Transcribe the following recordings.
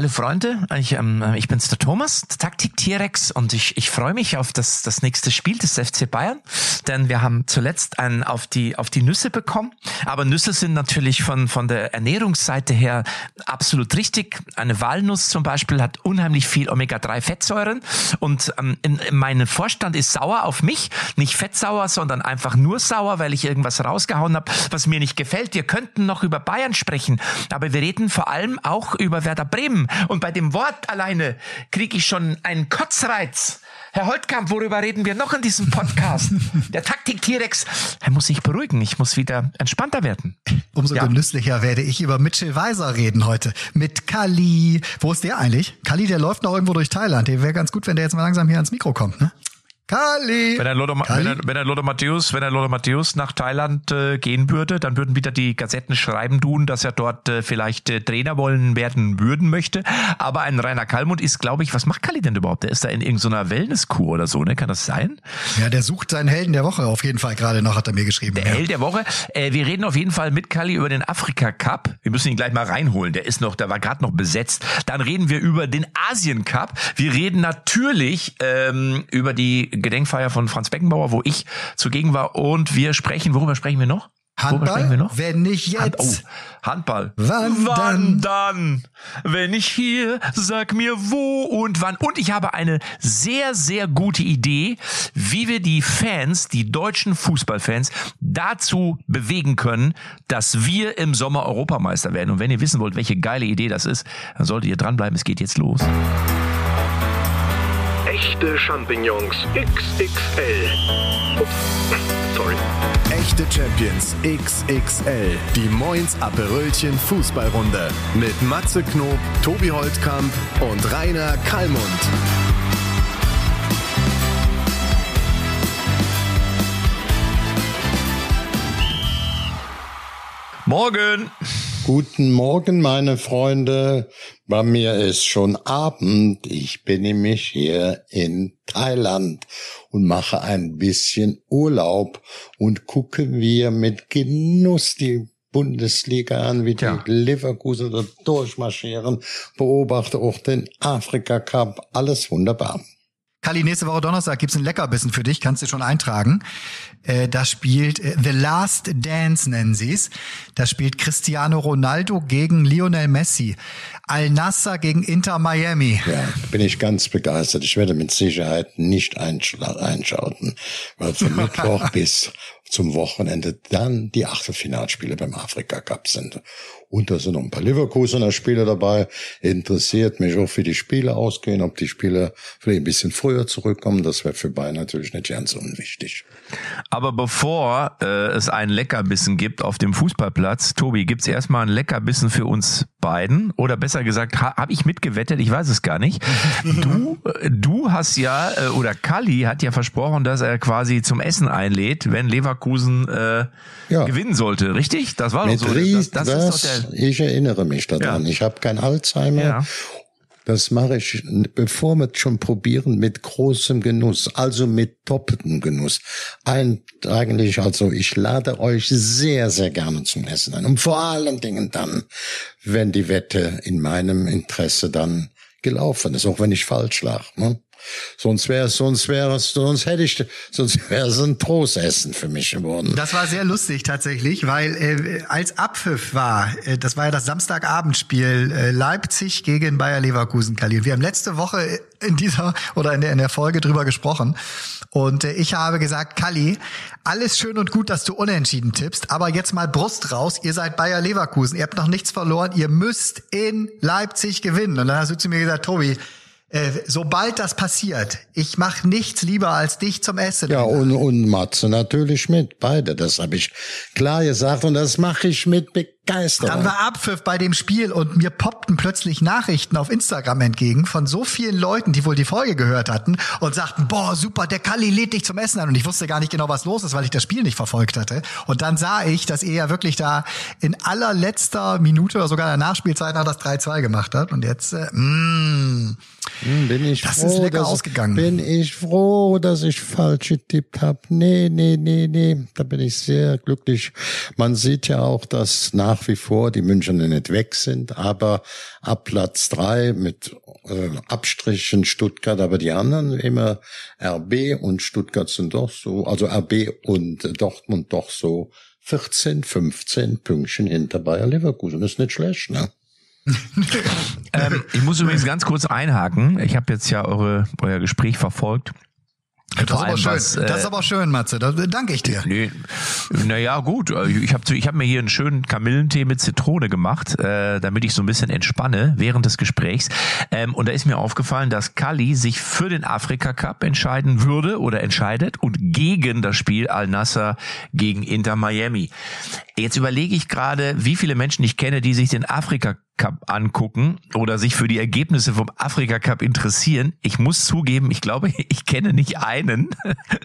hallo Freunde, ich, ähm, ich bin's der Thomas, der Taktik T-Rex und ich, ich freue mich auf das, das nächste Spiel des FC Bayern, denn wir haben zuletzt einen auf die, auf die Nüsse bekommen, aber Nüsse sind natürlich von, von der Ernährungsseite her absolut richtig. Eine Walnuss zum Beispiel hat unheimlich viel Omega-3-Fettsäuren und ähm, in, in mein Vorstand ist sauer auf mich, nicht fettsauer, sondern einfach nur sauer, weil ich irgendwas rausgehauen habe, was mir nicht gefällt. Wir könnten noch über Bayern sprechen, aber wir reden vor allem auch über Werder Bremen. Und bei dem Wort alleine kriege ich schon einen Kotzreiz. Herr Holtkamp, worüber reden wir noch in diesem Podcast? Der Taktik-T-Rex, er muss sich beruhigen. Ich muss wieder entspannter werden. Umso ja. genüsslicher werde ich über Mitchell Weiser reden heute. Mit Kali. Wo ist der eigentlich? Kali, der läuft noch irgendwo durch Thailand. Der wäre ganz gut, wenn der jetzt mal langsam hier ans Mikro kommt, ne? Kali. Wenn er Lothar, Kali? Wenn er, wenn er Lothar Matthäus, wenn er Lothar Matthäus nach Thailand äh, gehen würde, dann würden wieder die Gazetten schreiben tun, dass er dort äh, vielleicht äh, Trainer wollen werden würden möchte. Aber ein Rainer Kallmund ist, glaube ich, was macht Kali denn überhaupt? Der ist da in irgendeiner Wellnesskur oder so, ne? Kann das sein? Ja, der sucht seinen Helden der Woche auf jeden Fall gerade noch, hat er mir geschrieben. Der ja. Held der Woche. Äh, wir reden auf jeden Fall mit Kali über den Afrika Cup. Wir müssen ihn gleich mal reinholen. Der ist noch, der war gerade noch besetzt. Dann reden wir über den Asien Cup. Wir reden natürlich ähm, über die Gedenkfeier von Franz Beckenbauer, wo ich zugegen war und wir sprechen, worüber sprechen wir noch? Handball? Wir noch? Wenn nicht jetzt. Hand, oh, Handball. Wann, wann dann? dann? Wenn ich hier, sag mir wo und wann. Und ich habe eine sehr, sehr gute Idee, wie wir die Fans, die deutschen Fußballfans, dazu bewegen können, dass wir im Sommer Europameister werden. Und wenn ihr wissen wollt, welche geile Idee das ist, dann solltet ihr dranbleiben. Es geht jetzt los. Echte Champignons XXL. Ups, sorry. Echte Champions XXL. Die Moins Aperölchen Fußballrunde. Mit Matze Knob, Tobi Holtkamp und Rainer Kallmund. Morgen! Guten Morgen, meine Freunde. Bei mir ist schon Abend. Ich bin nämlich hier in Thailand und mache ein bisschen Urlaub und gucke wir mit Genuss die Bundesliga an, wie die ja. Leverkusen da durchmarschieren, beobachte auch den Afrika Cup. Alles wunderbar. Kali, nächste Woche Donnerstag gibt's ein Leckerbissen für dich, kannst du schon eintragen. Äh, da spielt äh, The Last Dance, nennen sie's. Da spielt Cristiano Ronaldo gegen Lionel Messi. Al-Nasser gegen Inter Miami. Ja, bin ich ganz begeistert. Ich werde mit Sicherheit nicht einschauen, weil von Mittwoch bis zum Wochenende dann die Achtelfinalspiele beim Afrika Cup sind. Und da sind noch ein paar Leverkusener Spieler dabei. Interessiert mich auch, wie die Spiele ausgehen, ob die Spieler vielleicht ein bisschen früher zurückkommen. Das wäre für Bayern natürlich nicht ganz unwichtig. Aber bevor äh, es ein Leckerbissen gibt auf dem Fußballplatz, Tobi, gibt's erstmal ein Leckerbissen für uns beiden? Oder besser gesagt, ha, habe ich mitgewettet? Ich weiß es gar nicht. Du, äh, du hast ja, äh, oder Kali hat ja versprochen, dass er quasi zum Essen einlädt, wenn Leverkusen äh, ja. gewinnen sollte, richtig? Das war Mit doch so. Das, das, das ist doch der ich erinnere mich daran. Ja. Ich habe kein Alzheimer. Ja. Das mache ich, bevor wir schon probieren, mit großem Genuss, also mit doppeltem Genuss. Ein, eigentlich, also ich lade euch sehr, sehr gerne zum Essen ein. Und vor allen Dingen dann, wenn die Wette in meinem Interesse dann gelaufen ist, auch wenn ich falsch lag. Ne? Sonst wäre sonst wäre sonst hätte ich, sonst wäre es ein Trostessen für mich geworden. Das war sehr lustig tatsächlich, weil äh, als Abpfiff war, äh, das war ja das Samstagabendspiel äh, Leipzig gegen Bayer Leverkusen, Kali. Wir haben letzte Woche in dieser oder in der, in der Folge drüber gesprochen und äh, ich habe gesagt, Kali, alles schön und gut, dass du unentschieden tippst, aber jetzt mal Brust raus. Ihr seid Bayer Leverkusen, ihr habt noch nichts verloren, ihr müsst in Leipzig gewinnen. Und dann hast du zu mir gesagt, Tobi, äh, sobald das passiert, ich mache nichts lieber als dich zum Essen. Ja, und, und Matze natürlich mit, beide. Das habe ich klar gesagt und das mache ich mit Begeisterung. Dann war Abpfiff bei dem Spiel und mir poppten plötzlich Nachrichten auf Instagram entgegen von so vielen Leuten, die wohl die Folge gehört hatten und sagten, boah, super, der Kalli lädt dich zum Essen an. Und ich wusste gar nicht genau, was los ist, weil ich das Spiel nicht verfolgt hatte. Und dann sah ich, dass er ja wirklich da in allerletzter Minute oder sogar in der Nachspielzeit noch das 3-2 gemacht hat. Und jetzt, äh, mh, mm, bin ich das froh, ist lecker dass, ausgegangen. Bin ich froh, dass ich falsch getippt habe. Nee, nee, nee, nee. Da bin ich sehr glücklich. Man sieht ja auch, dass nach wie vor die Münchner nicht weg sind, aber ab Platz drei mit äh, Abstrichen Stuttgart, aber die anderen immer RB und Stuttgart sind doch so, also RB und Dortmund doch so 14, 15 Pünktchen hinter Bayer Leverkusen. Das ist nicht schlecht, ne? ähm, ich muss übrigens ganz kurz einhaken. Ich habe jetzt ja eure, euer Gespräch verfolgt. Das ist, aber schön. Was, äh, das ist aber schön, Matze. Da danke ich dir. Nee, naja, gut. Ich habe ich hab mir hier einen schönen Kamillentee mit Zitrone gemacht, äh, damit ich so ein bisschen entspanne während des Gesprächs. Ähm, und da ist mir aufgefallen, dass Kali sich für den Afrika Cup entscheiden würde oder entscheidet und gegen das Spiel Al-Nasser gegen Inter Miami. Jetzt überlege ich gerade, wie viele Menschen ich kenne, die sich den Afrika Cup angucken oder sich für die Ergebnisse vom Afrika Cup interessieren. Ich muss zugeben, ich glaube, ich kenne nicht einen.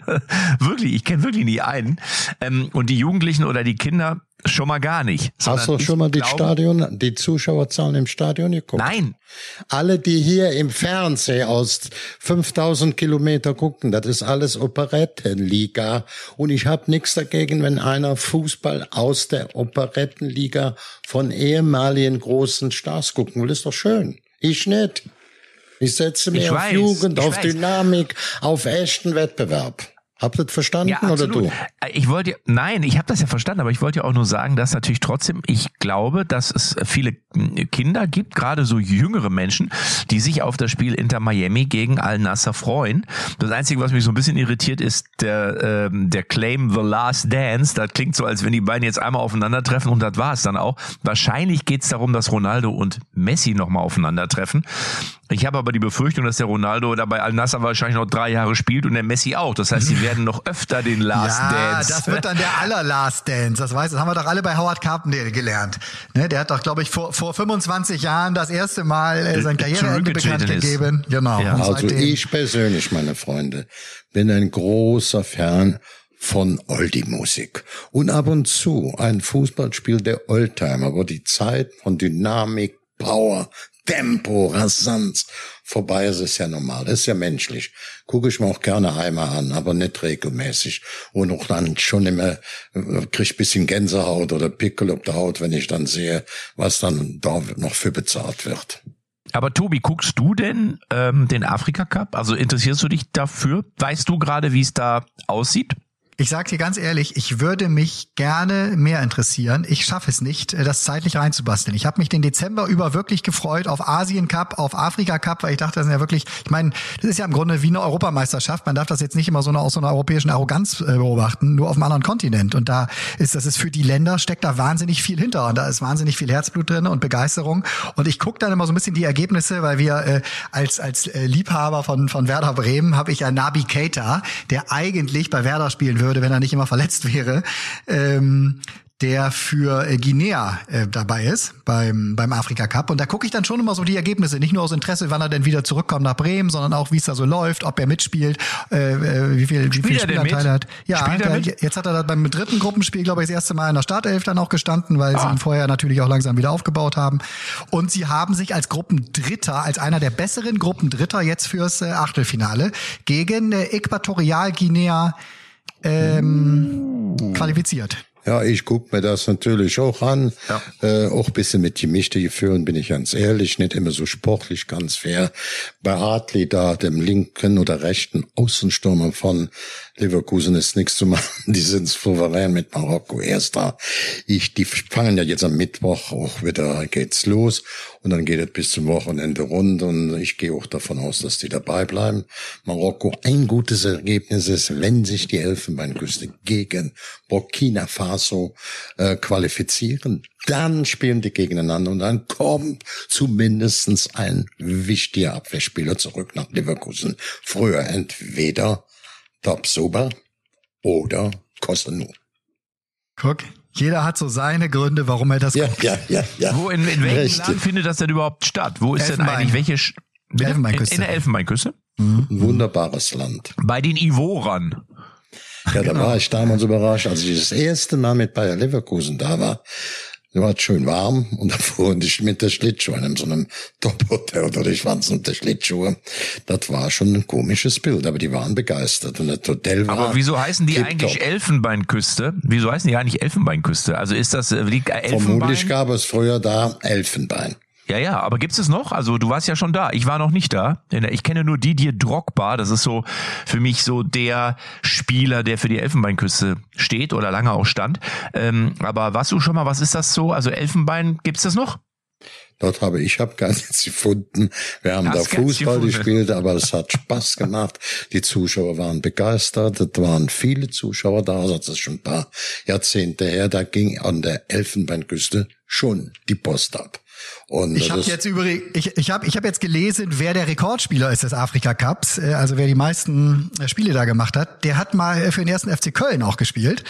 wirklich, ich kenne wirklich nie einen. Ähm, und die Jugendlichen oder die Kinder Schon mal gar nicht. Hast du schon mal die Stadion, die Zuschauerzahlen im Stadion geguckt? Nein. Alle, die hier im Fernsehen aus 5000 Kilometer gucken, das ist alles Operettenliga. Und ich habe nichts dagegen, wenn einer Fußball aus der Operettenliga von ehemaligen großen Stars gucken will. Ist doch schön. Ich nicht. Ich setze mir ich auf weiß, Jugend, auf weiß. Dynamik, auf echten Wettbewerb. Habt ihr das verstanden ja, oder du? Äh, ich wollte, nein, ich habe das ja verstanden, aber ich wollte ja auch nur sagen, dass natürlich trotzdem, ich glaube, dass es viele hm, Kinder gibt, gerade so jüngere Menschen, die sich auf das Spiel Inter Miami gegen Al Nasser freuen. Das Einzige, was mich so ein bisschen irritiert, ist der, ähm, der Claim The Last Dance. Das klingt so, als wenn die beiden jetzt einmal aufeinandertreffen und das war es dann auch. Wahrscheinlich geht es darum, dass Ronaldo und Messi nochmal aufeinandertreffen. Ich habe aber die Befürchtung, dass der Ronaldo dabei Al Nasser wahrscheinlich noch drei Jahre spielt und der Messi auch. Das heißt, sie werden noch öfter den Last ja, Dance. das wird dann der aller Last Dance. Das weiß, das haben wir doch alle bei Howard Carpendale gelernt. Ne, der hat doch, glaube ich, vor, vor 25 Jahren das erste Mal äh, sein Karriereende bekannt gegeben. Genau. Ja. Also ich persönlich, meine Freunde, bin ein großer Fan von Oldie-Musik. Und ab und zu ein Fußballspiel der Oldtimer, wo die Zeit von Dynamik, Power, Tempo, Rasanz. Vorbei ist es ja normal, das ist ja menschlich. Gucke ich mir auch gerne einmal an, aber nicht regelmäßig. Und auch dann schon immer, äh, krieg ich bisschen Gänsehaut oder Pickel auf der Haut, wenn ich dann sehe, was dann da noch für bezahlt wird. Aber Tobi, guckst du denn ähm, den Afrika Cup? Also interessierst du dich dafür? Weißt du gerade, wie es da aussieht? Ich sage dir ganz ehrlich, ich würde mich gerne mehr interessieren. Ich schaffe es nicht, äh, das zeitlich reinzubasteln. Ich habe mich den Dezember über wirklich gefreut auf Asien Cup, auf Afrika Cup, weil ich dachte, das sind ja wirklich, ich meine, das ist ja im Grunde wie eine Europameisterschaft. Man darf das jetzt nicht immer so eine, aus so einer europäischen Arroganz äh, beobachten, nur auf einem anderen Kontinent. Und da ist, das ist für die Länder, steckt da wahnsinnig viel hinter. Und da ist wahnsinnig viel Herzblut drin und Begeisterung. Und ich gucke dann immer so ein bisschen die Ergebnisse, weil wir äh, als, als äh, Liebhaber von, von Werder Bremen habe ich ja Nabi Keita, der eigentlich bei Werder spielen würde würde, wenn er nicht immer verletzt wäre. Ähm, der für äh, Guinea äh, dabei ist beim beim Afrika Cup und da gucke ich dann schon immer so die Ergebnisse, nicht nur aus Interesse, wann er denn wieder zurückkommt nach Bremen, sondern auch wie es da so läuft, ob er mitspielt, äh, äh wie viel wie viel Spielanteile hat. Ja, der, jetzt hat er beim dritten Gruppenspiel, glaube ich, das erste Mal in der Startelf dann auch gestanden, weil ah. sie ihn vorher natürlich auch langsam wieder aufgebaut haben und sie haben sich als Gruppendritter, als einer der besseren Gruppendritter jetzt fürs äh, Achtelfinale gegen äh, Äquatorial Guinea ähm, qualifiziert. Ja, ich guck mir das natürlich auch an. Ja. Äh, auch bisschen mit gemischte Gefühlen, bin ich ganz ehrlich, nicht immer so sportlich, ganz fair. Bei Hartley da, dem linken oder rechten Außenstürmer von Leverkusen ist nichts zu machen. Die sind souverän mit Marokko erster. Ich, die fangen ja jetzt am Mittwoch auch wieder geht's los und dann geht es bis zum Wochenende rund und ich gehe auch davon aus, dass die dabei bleiben. Marokko ein gutes Ergebnis ist, wenn sich die Elfenbeinküste gegen Burkina Faso äh, qualifizieren, dann spielen die gegeneinander und dann kommt zumindestens ein wichtiger Abwehrspieler zurück nach Leverkusen. Früher entweder Top-Sober oder Kosenu. Guck, jeder hat so seine Gründe, warum er das ja, guckt. Ja, ja, ja. Wo, in, in welchem Richtig. Land findet das denn überhaupt statt? Wo ist denn eigentlich welche... Sch Elfenbeinküste. In, in der Elfenbeinküste? Mhm. Wunderbares Land. Bei den Ivoran. Ja, da genau. war ich damals überrascht, als ich das erste Mal mit Bayer Leverkusen da war. War schön warm und da fuhren ich mit der Schlittschuh in so einem Top-Hotel oder die Schwanzen und der Schlittschuhe. Das war schon ein komisches Bild, aber die waren begeistert und das Hotel war. Aber wieso heißen die eigentlich Elfenbeinküste? Wieso heißen die eigentlich Elfenbeinküste? Also ist das, liegt Elfenbein? Vermutlich gab es früher da Elfenbein. Ja, ja, aber gibt's es noch? Also du warst ja schon da. Ich war noch nicht da. Ich kenne nur Didier Drogba. Das ist so für mich so der Spieler, der für die Elfenbeinküste steht oder lange auch stand. Ähm, aber warst du schon mal, was ist das so? Also Elfenbein, gibt's das noch? Dort habe ich habe gar nichts gefunden. Wir haben Hast da Fußball gespielt, aber es hat Spaß gemacht. Die Zuschauer waren begeistert. Es waren viele Zuschauer da. Das ist schon ein paar Jahrzehnte her. Da ging an der Elfenbeinküste schon die Post ab. Und ich habe jetzt übrigens, ich, ich habe ich hab jetzt gelesen, wer der Rekordspieler ist des Afrika Cups, äh, also wer die meisten äh, Spiele da gemacht hat. Der hat mal für den ersten FC Köln auch gespielt äh,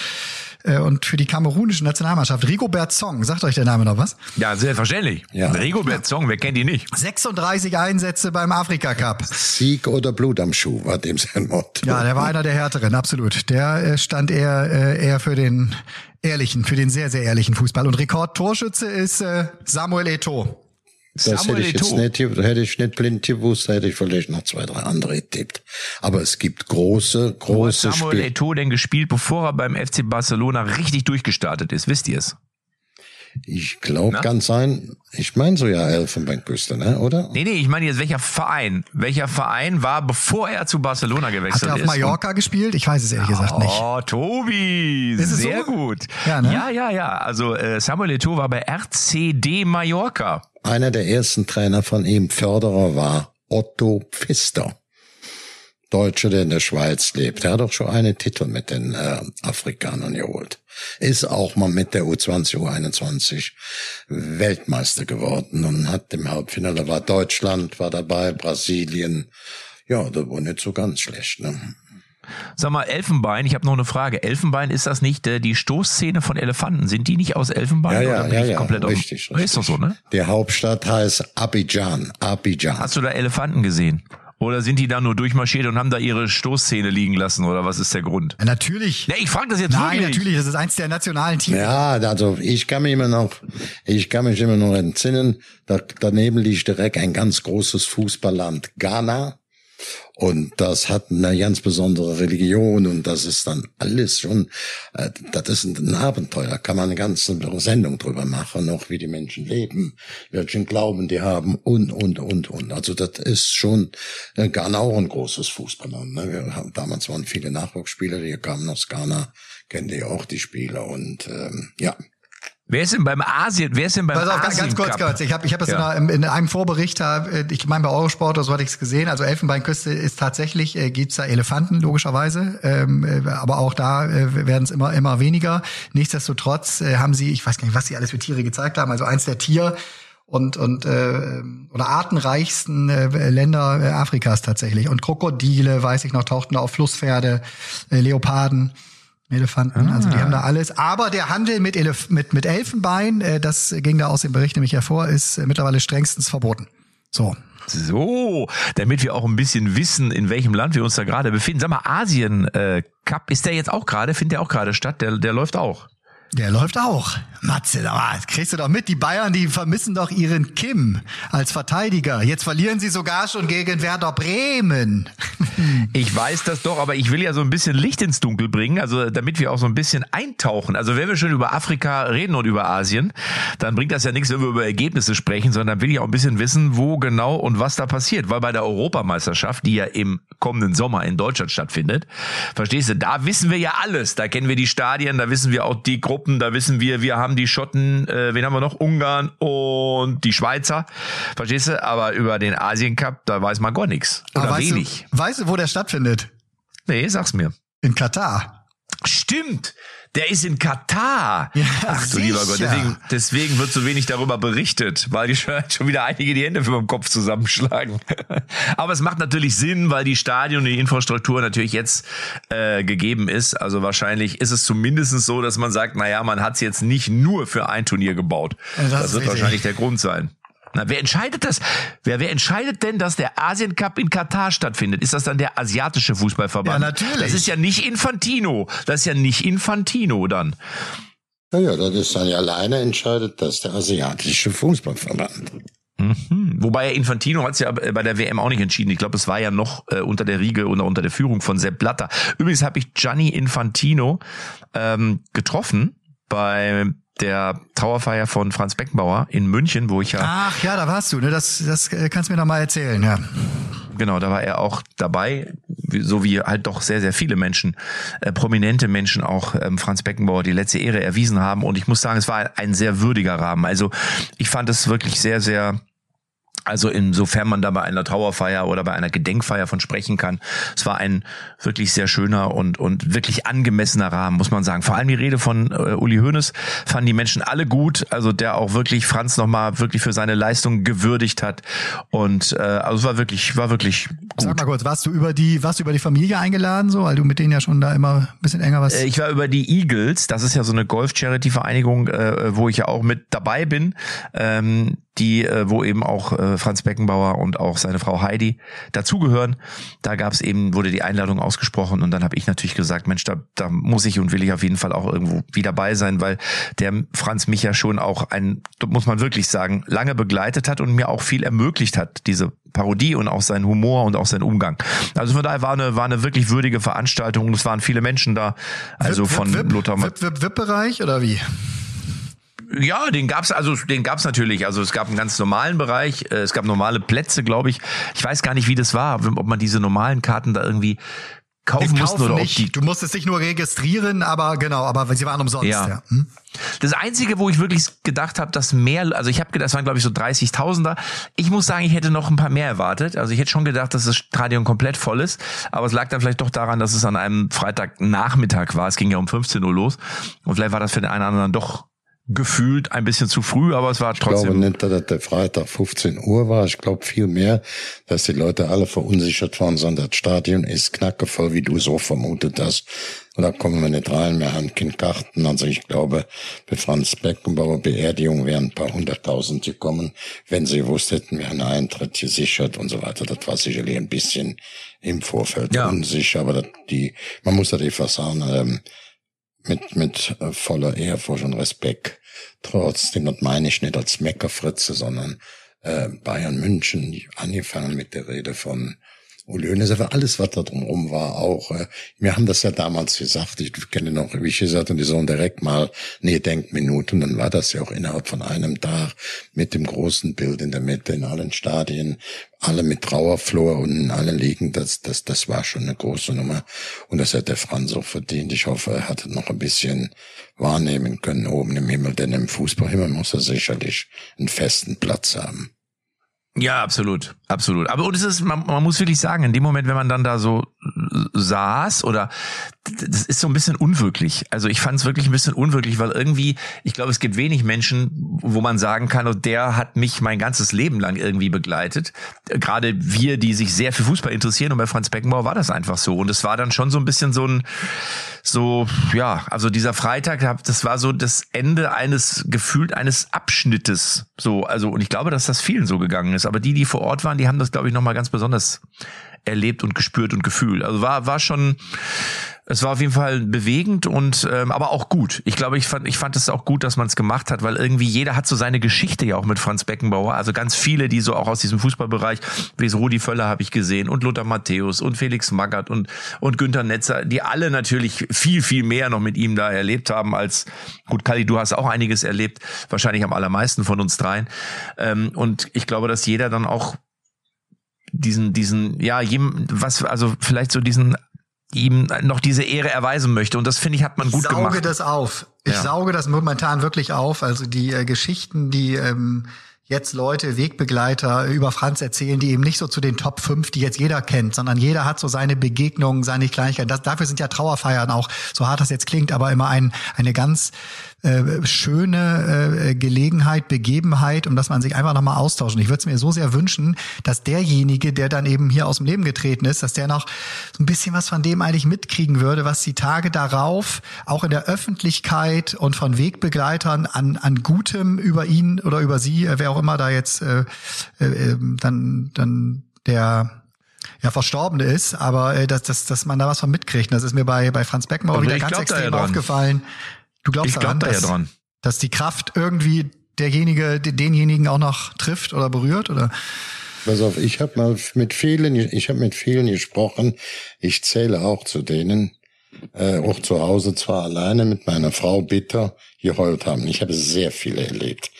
und für die kamerunische Nationalmannschaft. Rigobert Song, sagt euch der Name noch was? Ja, selbstverständlich. Ja. Rigobert Song, wer kennt ihn nicht? 36 Einsätze beim Afrika Cup. Sieg oder Blut am Schuh war dem sein Motto. Ja, der war einer der härteren, absolut. Der stand eher, eher für den ehrlichen, für den sehr, sehr ehrlichen Fußball. Und Rekordtorschütze ist äh, Samuel Eto'o. Das Samuel hätte ich jetzt nicht, hätte ich nicht blind gewusst, hätte ich vielleicht noch zwei, drei andere getippt. Aber es gibt große, große Spiele. Samuel Eto'o denn gespielt, bevor er beim FC Barcelona richtig durchgestartet ist? Wisst ihr es? Ich glaube, ganz sein. Ich meine so ja Elfenbeinküste, ne, oder? Nee, nee, ich meine jetzt welcher Verein? Welcher Verein war, bevor er zu Barcelona gewechselt ist? Hat er auf Mallorca gespielt? Ich weiß es ehrlich gesagt nicht. Oh, Tobi, sehr so? gut. Ja, ne? ja, ja, ja. Also äh, Samuel Eto'o war bei RCD Mallorca. Einer der ersten Trainer von ihm, Förderer, war Otto Pfister. Deutscher, der in der Schweiz lebt. Er hat auch schon einen Titel mit den äh, Afrikanern geholt. Ist auch mal mit der U20, U21 Weltmeister geworden und hat im Halbfinale war Deutschland, war dabei, Brasilien. Ja, das war nicht so ganz schlecht. Ne? Sag mal, Elfenbein, ich habe noch eine Frage. Elfenbein, ist das nicht äh, die Stoßszene von Elefanten? Sind die nicht aus Elfenbein? Ja, ja, ja, ja, komplett richtig, richtig. Ist doch so, ne? Die Hauptstadt heißt Abidjan, Abidjan. Hast du da Elefanten gesehen? Oder sind die da nur durchmarschiert und haben da ihre Stoßzähne liegen lassen? Oder was ist der Grund? Ja, natürlich. Ja, ich frage das jetzt Nein, wirklich. natürlich. Das ist eins der nationalen Teams. Ja, also ich kann mich immer noch, ich kann mich immer noch entsinnen. Da, daneben liegt direkt ein ganz großes Fußballland Ghana. Und das hat eine ganz besondere Religion und das ist dann alles schon, äh, das ist ein Abenteuer, kann man eine ganze Sendung drüber machen, noch wie die Menschen leben, welchen Glauben die haben und, und, und, und. Also das ist schon äh, Ghana auch ein großes Fußballland. Ne? Wir haben, damals waren viele Nachwuchsspieler, die kamen aus Ghana, kennen die auch die Spieler und ähm, ja. Wer ist denn beim Asien? Wer ist denn beim Pass auf, Asien ganz kurz, kurz. Ich habe ich hab das ja. in, in, einem Vorbericht, äh, ich meine bei Eurosport, so hatte ich es gesehen. Also Elfenbeinküste ist tatsächlich, äh, gibt's da Elefanten logischerweise, ähm, äh, aber auch da äh, werden es immer immer weniger. Nichtsdestotrotz äh, haben sie, ich weiß gar nicht, was sie alles für Tiere gezeigt haben. Also eins der Tier und und äh, oder artenreichsten äh, Länder äh, Afrikas tatsächlich. Und Krokodile, weiß ich noch, tauchten auf Flusspferde, äh, Leoparden. Elefanten, ah. also die haben da alles. Aber der Handel mit, Elef mit, mit Elfenbein, äh, das ging da aus dem Bericht nämlich hervor, ist äh, mittlerweile strengstens verboten. So. So, damit wir auch ein bisschen wissen, in welchem Land wir uns da gerade befinden. Sag mal, Asien äh, Cup, ist der jetzt auch gerade? Findet der auch gerade statt? Der, der läuft auch. Der läuft auch. Matze, das kriegst du doch mit. Die Bayern, die vermissen doch ihren Kim als Verteidiger. Jetzt verlieren sie sogar schon gegen Werder Bremen. Ich weiß das doch, aber ich will ja so ein bisschen Licht ins Dunkel bringen, also damit wir auch so ein bisschen eintauchen. Also wenn wir schon über Afrika reden und über Asien, dann bringt das ja nichts, wenn wir über Ergebnisse sprechen, sondern will ich auch ein bisschen wissen, wo genau und was da passiert. Weil bei der Europameisterschaft, die ja im kommenden Sommer in Deutschland stattfindet, verstehst du, da wissen wir ja alles. Da kennen wir die Stadien, da wissen wir auch die Gruppen, da wissen wir, wir haben die Schotten, äh, wen haben wir noch? Ungarn und die Schweizer. Verstehst du? Aber über den Asien Cup, da weiß man gar nichts. Oder weißt wenig. Du, weißt du, wo der stattfindet? Nee, sag's mir. In Katar. Stimmt. Der ist in Katar. Ja, Ach du sicher. lieber Gott, deswegen, deswegen wird so wenig darüber berichtet, weil die schon, schon wieder einige die Hände für den Kopf zusammenschlagen. Aber es macht natürlich Sinn, weil die Stadion und die Infrastruktur natürlich jetzt äh, gegeben ist. Also wahrscheinlich ist es zumindest so, dass man sagt, naja, man hat es jetzt nicht nur für ein Turnier gebaut. das, das wird richtig. wahrscheinlich der Grund sein. Na, wer entscheidet das? Wer, wer entscheidet denn, dass der Asien Cup in Katar stattfindet? Ist das dann der asiatische Fußballverband? Ja, natürlich. Das ist ja nicht Infantino. Das ist ja nicht Infantino dann. Naja, das ist dann ja alleine entscheidet, dass der asiatische Fußballverband. Mhm. Wobei Infantino hat es ja bei der WM auch nicht entschieden. Ich glaube, es war ja noch äh, unter der Riege oder unter der Führung von Sepp Blatter. Übrigens habe ich Gianni Infantino ähm, getroffen bei der Trauerfeier von Franz Beckenbauer in München, wo ich ja. Ach ja, da warst du, ne? Das, das kannst du mir noch mal erzählen, ja. Genau, da war er auch dabei, so wie halt doch sehr, sehr viele Menschen, äh, prominente Menschen auch ähm, Franz Beckenbauer die letzte Ehre erwiesen haben. Und ich muss sagen, es war ein sehr würdiger Rahmen. Also ich fand es wirklich sehr, sehr also insofern man da bei einer Trauerfeier oder bei einer Gedenkfeier von sprechen kann. Es war ein wirklich sehr schöner und, und wirklich angemessener Rahmen, muss man sagen. Vor allem die Rede von äh, Uli Hoeneß fanden die Menschen alle gut. Also der auch wirklich Franz nochmal wirklich für seine Leistung gewürdigt hat. Und äh, also es war wirklich, war wirklich gut. Sag mal kurz, warst du über die, warst du über die Familie eingeladen, so, weil du mit denen ja schon da immer ein bisschen enger was. Äh, ich war über die Eagles, das ist ja so eine Golf-Charity-Vereinigung, äh, wo ich ja auch mit dabei bin. Ähm, die, äh, wo eben auch äh, Franz Beckenbauer und auch seine Frau Heidi dazugehören. Da gab es eben, wurde die Einladung ausgesprochen und dann habe ich natürlich gesagt, Mensch, da, da muss ich und will ich auf jeden Fall auch irgendwo wieder bei sein, weil der Franz mich ja schon auch ein, muss man wirklich sagen, lange begleitet hat und mir auch viel ermöglicht hat, diese Parodie und auch sein Humor und auch sein Umgang. Also von daher war eine, war eine wirklich würdige Veranstaltung und es waren viele Menschen da. Also Wip, von Wip, Lothar. Wip, Wip, Wip-Bereich oder wie? Ja, den gab's also, den gab's natürlich. Also es gab einen ganz normalen Bereich, äh, es gab normale Plätze, glaube ich. Ich weiß gar nicht, wie das war, ob man diese normalen Karten da irgendwie kaufen nee, mussten oder nicht. ob die. Du musstest dich nur registrieren, aber genau, aber sie waren umsonst. Ja. ja. Hm? Das einzige, wo ich wirklich gedacht habe, dass mehr, also ich habe gedacht, das waren glaube ich so 30.000er. Ich muss sagen, ich hätte noch ein paar mehr erwartet. Also ich hätte schon gedacht, dass das Stadion komplett voll ist, aber es lag dann vielleicht doch daran, dass es an einem Freitagnachmittag war. Es ging ja um 15 Uhr los und vielleicht war das für den einen oder anderen doch gefühlt ein bisschen zu früh, aber es war trotzdem. Ich glaube nicht, dass der Freitag 15 Uhr war. Ich glaube viel mehr, dass die Leute alle verunsichert waren, sondern das Stadion ist knackevoll, wie du so vermutet hast. Und da kommen wir nicht rein, wir haben keine Karten. Also ich glaube, bei Franz Beckenbauer Beerdigung wären ein paar hunderttausend gekommen, wenn sie gewusst hätten, wir haben einen Eintritt gesichert und so weiter. Das war sicherlich ein bisschen im Vorfeld ja. unsicher, aber die, man muss das einfach sagen, ähm, mit, mit äh, voller Ehrfurcht und Respekt. Trotzdem, das meine ich nicht als Meckerfritze, sondern äh, Bayern München, angefangen mit der Rede von Olönes, aber alles, was da drumherum war, auch. Äh, wir haben das ja damals gesagt, ich kenne noch, wie ich gesagt, und die sollen direkt mal, nee, Denkminute, und dann war das ja auch innerhalb von einem Tag mit dem großen Bild in der Mitte, in allen Stadien, alle mit Trauerflor und alle liegen, das, das, das war schon eine große Nummer. Und das hat der Franz auch verdient. Ich hoffe, er hat noch ein bisschen wahrnehmen können oben im Himmel, denn im Fußballhimmel muss er sicherlich einen festen Platz haben. Ja, absolut, absolut. Aber und es ist, man, man muss wirklich sagen, in dem Moment, wenn man dann da so saß oder das ist so ein bisschen unwirklich. Also ich fand es wirklich ein bisschen unwirklich, weil irgendwie, ich glaube, es gibt wenig Menschen, wo man sagen kann, und der hat mich mein ganzes Leben lang irgendwie begleitet. Gerade wir, die sich sehr für Fußball interessieren und bei Franz Beckenbauer war das einfach so. Und es war dann schon so ein bisschen so ein, so, ja, also dieser Freitag, das war so das Ende eines, gefühlt eines Abschnittes. So, also, und ich glaube, dass das vielen so gegangen ist. Aber die, die vor Ort waren, die haben das, glaube ich, nochmal ganz besonders erlebt und gespürt und gefühlt. Also war, war schon, es war auf jeden Fall bewegend und ähm, aber auch gut. Ich glaube, ich fand ich fand es auch gut, dass man es gemacht hat, weil irgendwie jeder hat so seine Geschichte ja auch mit Franz Beckenbauer. Also ganz viele, die so auch aus diesem Fußballbereich, wie es Rudi Völler habe ich gesehen und Lothar Matthäus und Felix Magath und und Günter Netzer, die alle natürlich viel viel mehr noch mit ihm da erlebt haben als gut. Kali, du hast auch einiges erlebt, wahrscheinlich am allermeisten von uns dreien. Ähm, und ich glaube, dass jeder dann auch diesen, diesen, ja, jedem, was, also vielleicht so diesen ihm noch diese Ehre erweisen möchte. Und das finde ich, hat man gut ich sauge gemacht. Ich sauge das auf. Ich ja. sauge das momentan wirklich auf. Also die äh, Geschichten, die ähm, jetzt Leute, Wegbegleiter über Franz erzählen, die eben nicht so zu den Top 5, die jetzt jeder kennt, sondern jeder hat so seine Begegnungen, seine Kleinigkeiten. Das, dafür sind ja Trauerfeiern auch, so hart das jetzt klingt, aber immer ein, eine ganz äh, schöne äh, Gelegenheit, Begebenheit, um dass man sich einfach nochmal austauscht. Und ich würde es mir so sehr wünschen, dass derjenige, der dann eben hier aus dem Leben getreten ist, dass der noch so ein bisschen was von dem eigentlich mitkriegen würde, was die Tage darauf auch in der Öffentlichkeit und von Wegbegleitern an, an Gutem über ihn oder über sie, äh, wer auch immer da jetzt äh, äh, ähm, dann, dann der ja, Verstorbene ist, aber äh, dass, dass, dass man da was von mitkriegt. Das ist mir bei, bei Franz Beckenbauer wieder ganz extrem aufgefallen. Du glaubst ich glaub daran, da ja dran. dass die Kraft irgendwie derjenige, denjenigen auch noch trifft oder berührt oder? Pass auf, ich habe mal mit vielen, ich habe mit vielen gesprochen. Ich zähle auch zu denen, äh, auch zu Hause zwar alleine mit meiner Frau bitter geheult haben. Ich habe sehr viele erlebt,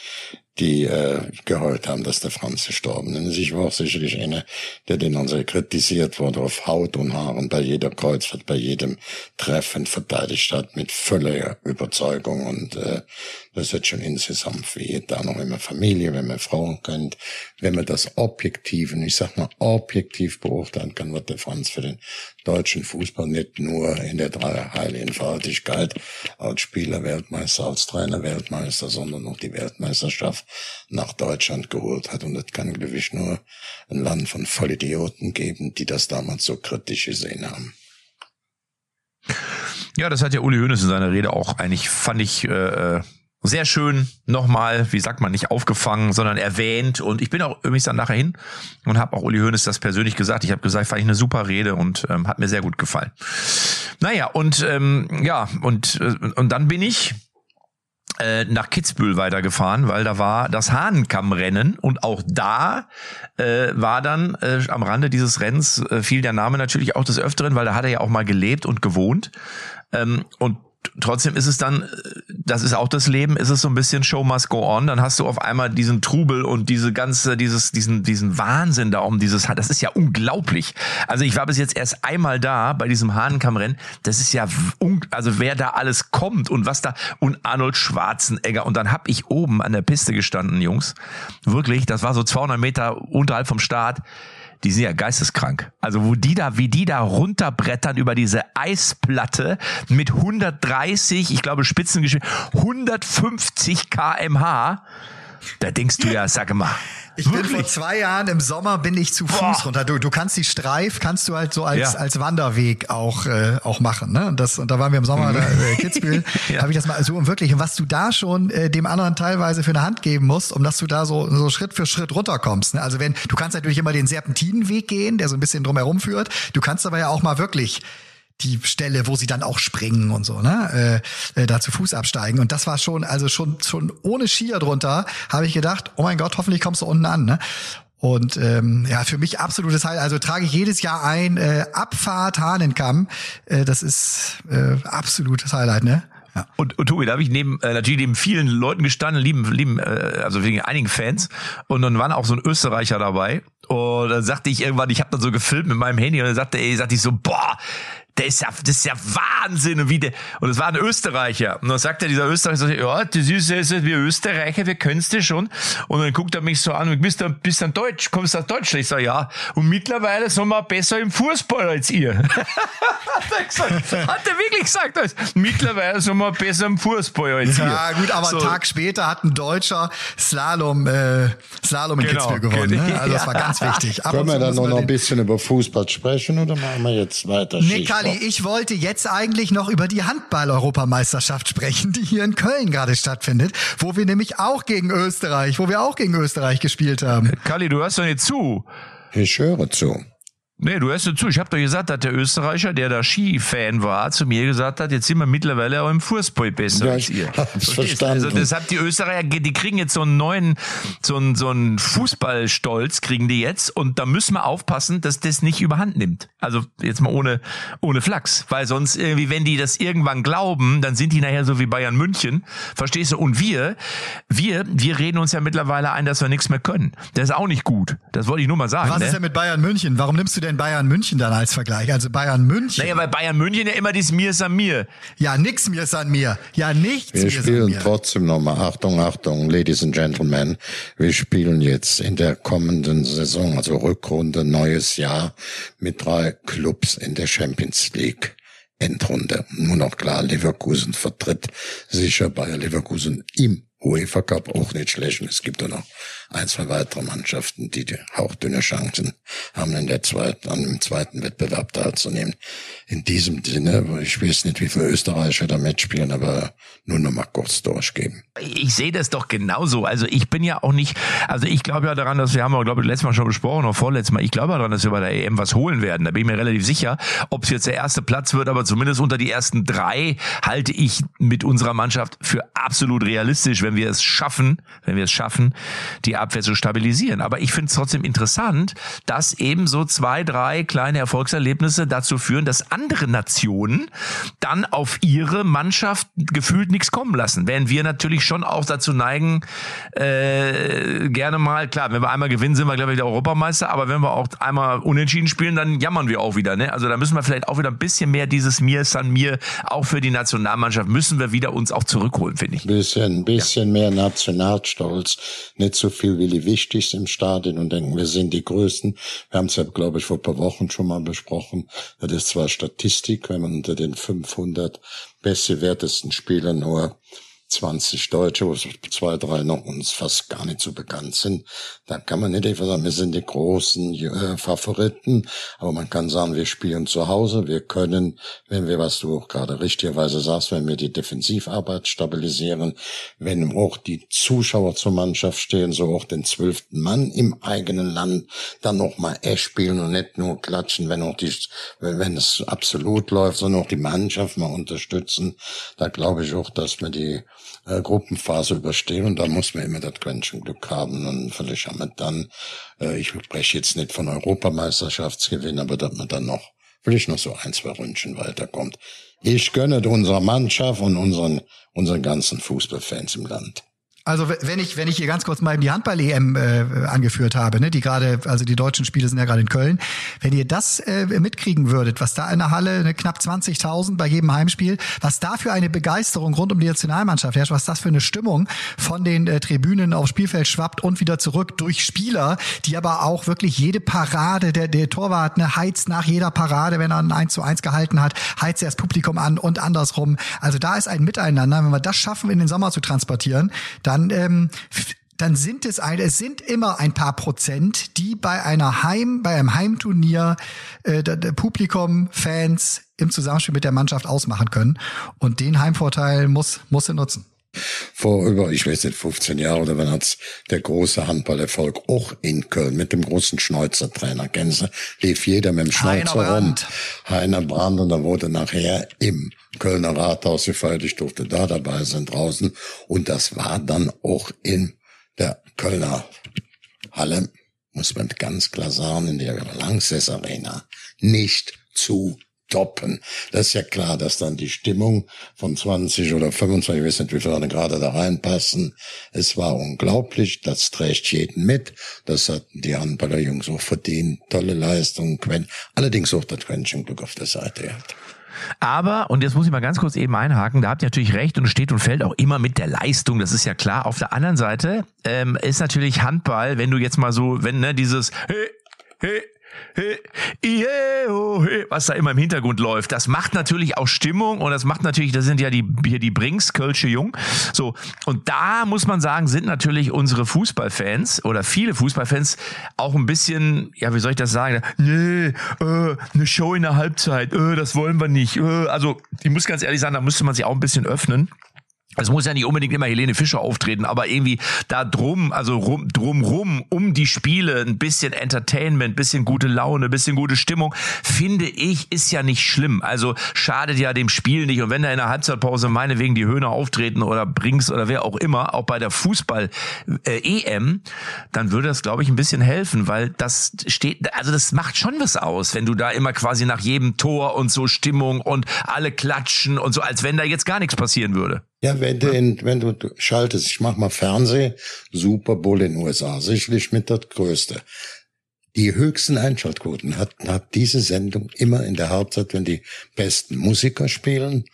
die äh, geheult haben, dass der Franz gestorben ist. Ich war auch sicherlich einer, der den unsere kritisiert wurde auf Haut und Haaren bei jeder Kreuzfahrt, bei jedem Treffen verteidigt hat mit völliger Überzeugung und äh, das wird schon insgesamt wie da noch immer Familie, wenn man Frauen kennt, wenn man das objektiv, und ich sag mal objektiv beurteilen kann, wird der Franz für den deutschen Fußball nicht nur in der dreieiligen Faltigkeit als Spieler Weltmeister, als Trainer Weltmeister, sondern auch die Weltmeisterschaft nach Deutschland geholt hat. Und es kann, glaube ich, nur ein Land von Vollidioten geben, die das damals so kritisch gesehen haben. Ja, das hat ja Uli Hoeneß in seiner Rede auch eigentlich, fand ich, äh, äh sehr schön nochmal, wie sagt man, nicht aufgefangen, sondern erwähnt. Und ich bin auch übrigens dann nachher hin und habe auch Uli Hoeneß das persönlich gesagt. Ich habe gesagt, fand ich eine super Rede und ähm, hat mir sehr gut gefallen. Naja, und ähm, ja, und, äh, und dann bin ich äh, nach Kitzbühel weitergefahren, weil da war das Hahnenkammrennen und auch da äh, war dann äh, am Rande dieses Rennens äh, fiel der Name natürlich auch des Öfteren, weil da hat er ja auch mal gelebt und gewohnt. Ähm, und trotzdem ist es dann, das ist auch das Leben, ist es so ein bisschen Show must go on. Dann hast du auf einmal diesen Trubel und diese ganze, dieses, diesen, diesen Wahnsinn da um dieses, das ist ja unglaublich. Also ich war bis jetzt erst einmal da bei diesem Hahnenkammrennen. Das ist ja, also wer da alles kommt und was da, und Arnold Schwarzenegger. Und dann hab ich oben an der Piste gestanden, Jungs. Wirklich, das war so 200 Meter unterhalb vom Start die sind ja geisteskrank. Also wo die da, wie die da runterbrettern über diese Eisplatte mit 130, ich glaube Spitzengeschwindigkeit, 150 kmh. Da denkst du ja, sag mal, ich Wirklich? bin vor zwei Jahren im Sommer bin ich zu Fuß Boah. runter. Du, du kannst die Streif, kannst du halt so als, ja. als Wanderweg auch, äh, auch machen. Ne? Und, das, und da waren wir im Sommer mhm. da, äh, Kitzbühel. ja. Habe ich das mal so und wirklich. Und was du da schon äh, dem anderen teilweise für eine Hand geben musst, um dass du da so, so Schritt für Schritt runterkommst. Ne? Also wenn, du kannst natürlich immer den Serpentinenweg gehen, der so ein bisschen drumherum führt. Du kannst aber ja auch mal wirklich die Stelle, wo sie dann auch springen und so, ne, äh, äh, da zu Fuß absteigen. Und das war schon, also schon, schon ohne Skier drunter, habe ich gedacht, oh mein Gott, hoffentlich kommst du unten an, ne? Und ähm, ja, für mich absolutes Highlight. Also trage ich jedes Jahr ein äh, Abfahrt Hahnenkamm. Äh, das ist äh, absolutes Highlight, ne? Ja. Und, und Tobi, da habe ich neben äh, natürlich neben vielen Leuten gestanden, lieben, lieben, äh, also wegen einigen Fans. Und dann waren auch so ein Österreicher dabei. Und dann sagte ich irgendwann, ich habe dann so gefilmt mit meinem Handy und dann sagte, ey, sagte ich so, boah, der ist ja, das ist ja Wahnsinn. Und, wie der, und das war ein Österreicher. Und dann sagt er, dieser Österreicher, ja, das ist, das ist wir Österreicher, wir können's das schon. Und dann guckt er mich so an, und bist du, bist du Deutsch, kommst du aus Deutschland? Ich sage, ja. Und mittlerweile sind wir besser im Fußball als ihr. hat, er gesagt, hat er wirklich gesagt. Also, mittlerweile sind wir besser im Fußball als ihr. Ja, gut, aber so. einen Tag später hat ein Deutscher Slalom, äh, Slalom in genau, Kitzbühel gewonnen. Ne? Also das war ganz wichtig. Können wir dann noch, noch ein bisschen über Fußball sprechen oder machen wir jetzt weiter? Nee, Olli, ich wollte jetzt eigentlich noch über die Handball-Europameisterschaft sprechen, die hier in Köln gerade stattfindet, wo wir nämlich auch gegen Österreich, wo wir auch gegen Österreich gespielt haben. Kali, du hörst doch nicht zu. Ich höre zu. Nee, du hörst zu. Ich habe doch gesagt, dass der Österreicher, der da Ski-Fan war, zu mir gesagt hat, jetzt sind wir mittlerweile auch im Fußball besser ja, als ihr. Hab's verstanden. Also deshalb die Österreicher, die kriegen jetzt so einen neuen, so einen, so einen Fußballstolz kriegen die jetzt und da müssen wir aufpassen, dass das nicht überhand nimmt. Also jetzt mal ohne, ohne Flachs. Weil sonst irgendwie, wenn die das irgendwann glauben, dann sind die nachher so wie Bayern München. Verstehst du? Und wir, wir, wir reden uns ja mittlerweile ein, dass wir nichts mehr können. Das ist auch nicht gut. Das wollte ich nur mal sagen. Was ne? ist denn mit Bayern München? Warum nimmst du denn Bayern München dann als Vergleich? Also Bayern München. Naja, weil Bayern München ja immer dieses Mir ist an mir. Ja, nix Mir ist an mir. Ja, nichts Wir spielen trotzdem nochmal, Achtung, Achtung, Ladies and Gentlemen. Wir spielen jetzt in der kommenden Saison, also Rückrunde, neues Jahr, mit drei Clubs in der Champions League. Endrunde. Nur noch klar, Leverkusen vertritt sicher Bayer Leverkusen im UEFA Cup auch nicht schlecht. Es gibt auch noch ein, zwei weitere Mannschaften, die, die hauchdünne Chancen haben, in der zweiten, an dem zweiten Wettbewerb teilzunehmen. In diesem Sinne, ich weiß nicht, wie viele Österreicher da mitspielen, aber nur noch mal kurz durchgeben. Ich sehe das doch genauso. Also ich bin ja auch nicht, also ich glaube ja daran, dass wir haben, glaube ich, letztes Mal schon besprochen, oder vorletztes Mal, ich glaube daran, dass wir bei der EM was holen werden. Da bin ich mir relativ sicher. Ob es jetzt der erste Platz wird, aber zumindest unter die ersten drei halte ich mit unserer Mannschaft für absolut realistisch, wenn wir es schaffen, wenn wir es schaffen, die Abwehr zu stabilisieren. Aber ich finde es trotzdem interessant, dass eben so zwei, drei kleine Erfolgserlebnisse dazu führen, dass andere Nationen dann auf ihre Mannschaft gefühlt nichts kommen lassen. Während wir natürlich schon auch dazu neigen, äh, gerne mal, klar, wenn wir einmal gewinnen, sind wir, glaube ich, der Europameister, aber wenn wir auch einmal unentschieden spielen, dann jammern wir auch wieder. Ne? Also da müssen wir vielleicht auch wieder ein bisschen mehr dieses Mir San Mir, auch für die Nationalmannschaft, müssen wir wieder uns auch zurückholen, finde ich. Bisschen, bisschen ja. mehr Nationalstolz, nicht so viel wie die Wichtigsten im Stadion und denken, wir sind die Größten. Wir haben es ja, glaube ich, vor ein paar Wochen schon mal besprochen. Das ist zwar Statistik, wenn man unter den 500 bestgewertesten Spielern nur 20 Deutsche, wo zwei, drei noch uns fast gar nicht so bekannt sind. Da kann man nicht einfach sagen, wir sind die großen äh, Favoriten, aber man kann sagen, wir spielen zu Hause, wir können, wenn wir, was du auch gerade richtigerweise sagst, wenn wir die Defensivarbeit stabilisieren, wenn auch die Zuschauer zur Mannschaft stehen, so auch den zwölften Mann im eigenen Land, dann noch mal echt spielen und nicht nur klatschen, wenn auch die, wenn es absolut läuft, sondern auch die Mannschaft mal unterstützen. Da glaube ich auch, dass wir die äh, Gruppenphase überstehen und da muss man immer das Quäntchen Glück haben und vielleicht haben wir dann, äh, ich spreche jetzt nicht von Europameisterschaftsgewinn, aber dass man dann noch vielleicht noch so ein, zwei Ründchen weiterkommt. Ich gönne unserer Mannschaft und unseren, unseren ganzen Fußballfans im Land. Also wenn ich wenn ich hier ganz kurz mal die Handball-EM äh, angeführt habe, ne, die gerade also die deutschen Spiele sind ja gerade in Köln, wenn ihr das äh, mitkriegen würdet, was da in der Halle ne, knapp 20.000 bei jedem Heimspiel, was da für eine Begeisterung rund um die Nationalmannschaft herrscht, was das für eine Stimmung von den äh, Tribünen aufs Spielfeld schwappt und wieder zurück durch Spieler, die aber auch wirklich jede Parade der der Torwart ne, heizt nach jeder Parade, wenn er ein 1 zu 1 gehalten hat, heizt er das Publikum an und andersrum. Also da ist ein Miteinander, wenn wir das schaffen in den Sommer zu transportieren, dann dann ähm, dann sind es ein, es sind immer ein paar Prozent, die bei einer Heim, bei einem Heimturnier äh, der, der Publikum, Fans im Zusammenspiel mit der Mannschaft ausmachen können. Und den Heimvorteil muss muss er nutzen. Vor über, ich weiß nicht, 15 Jahren oder wann hat's der große Handballerfolg auch in Köln mit dem großen Schneuzer-Trainer. Kennen Sie? Lief jeder mit dem Schneuzer rum. Heiner Brand und da wurde nachher im Kölner Rathaus gefeiert. Ich durfte da dabei sein draußen. Und das war dann auch in der Kölner Halle, muss man ganz klar sagen, in der Langsess Arena nicht zu toppen. Das ist ja klar, dass dann die Stimmung von 20 oder 25, ich weiß nicht, wie viele gerade da reinpassen. Es war unglaublich, das trägt jeden mit. Das hatten die Handballer Jungs auch verdient. Tolle Leistung. Allerdings auch das Quäntchen Glück auf der Seite gehabt. Aber, und jetzt muss ich mal ganz kurz eben einhaken, da habt ihr natürlich recht und steht und fällt auch immer mit der Leistung, das ist ja klar. Auf der anderen Seite ähm, ist natürlich Handball, wenn du jetzt mal so, wenn ne, dieses hey, hey, was da immer im Hintergrund läuft. Das macht natürlich auch Stimmung und das macht natürlich, das sind ja die, hier die Brinks, Kölsche Jung. So. Und da muss man sagen, sind natürlich unsere Fußballfans oder viele Fußballfans auch ein bisschen, ja, wie soll ich das sagen? Nee, äh, eine Show in der Halbzeit, äh, das wollen wir nicht. Äh, also, ich muss ganz ehrlich sagen, da müsste man sich auch ein bisschen öffnen. Es muss ja nicht unbedingt immer Helene Fischer auftreten, aber irgendwie da drum, also rum, drumrum, um die Spiele, ein bisschen Entertainment, bisschen gute Laune, bisschen gute Stimmung, finde ich, ist ja nicht schlimm. Also schadet ja dem Spiel nicht. Und wenn da in der Halbzeitpause meinetwegen die Höhner auftreten oder Brinks oder wer auch immer, auch bei der Fußball-EM, dann würde das, glaube ich, ein bisschen helfen, weil das steht, also das macht schon was aus, wenn du da immer quasi nach jedem Tor und so Stimmung und alle klatschen und so, als wenn da jetzt gar nichts passieren würde. Ja, wenn du, in, wenn du schaltest, ich mach mal Fernseh, Super Bowl in den USA, sicherlich mit das Größte. Die höchsten Einschaltquoten hat, hat diese Sendung immer in der Halbzeit, wenn die besten Musiker spielen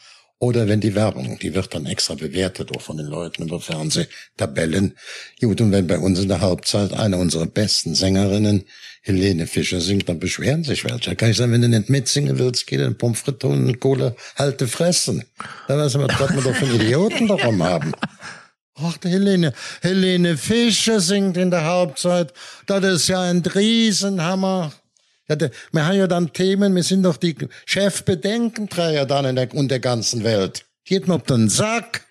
oder wenn die Werbung, die wird dann extra bewertet, auch von den Leuten über Fernsehtabellen. Gut, und wenn bei uns in der Halbzeit eine unserer besten Sängerinnen, Helene Fischer, singt, dann beschweren sich welche. Da kann ich sagen, wenn du nicht mitsingen willst, geh dann Pommes frites und Kohle halte fressen. Dann weißt du, was wir doch für Idioten darum haben. Ach, Helene, Helene Fischer singt in der Hauptzeit. Das ist ja ein Riesenhammer. Wir haben ja dann Themen, wir sind doch die Chefbedenkenträger dann in der, in der ganzen Welt. Geht mir auf den Sack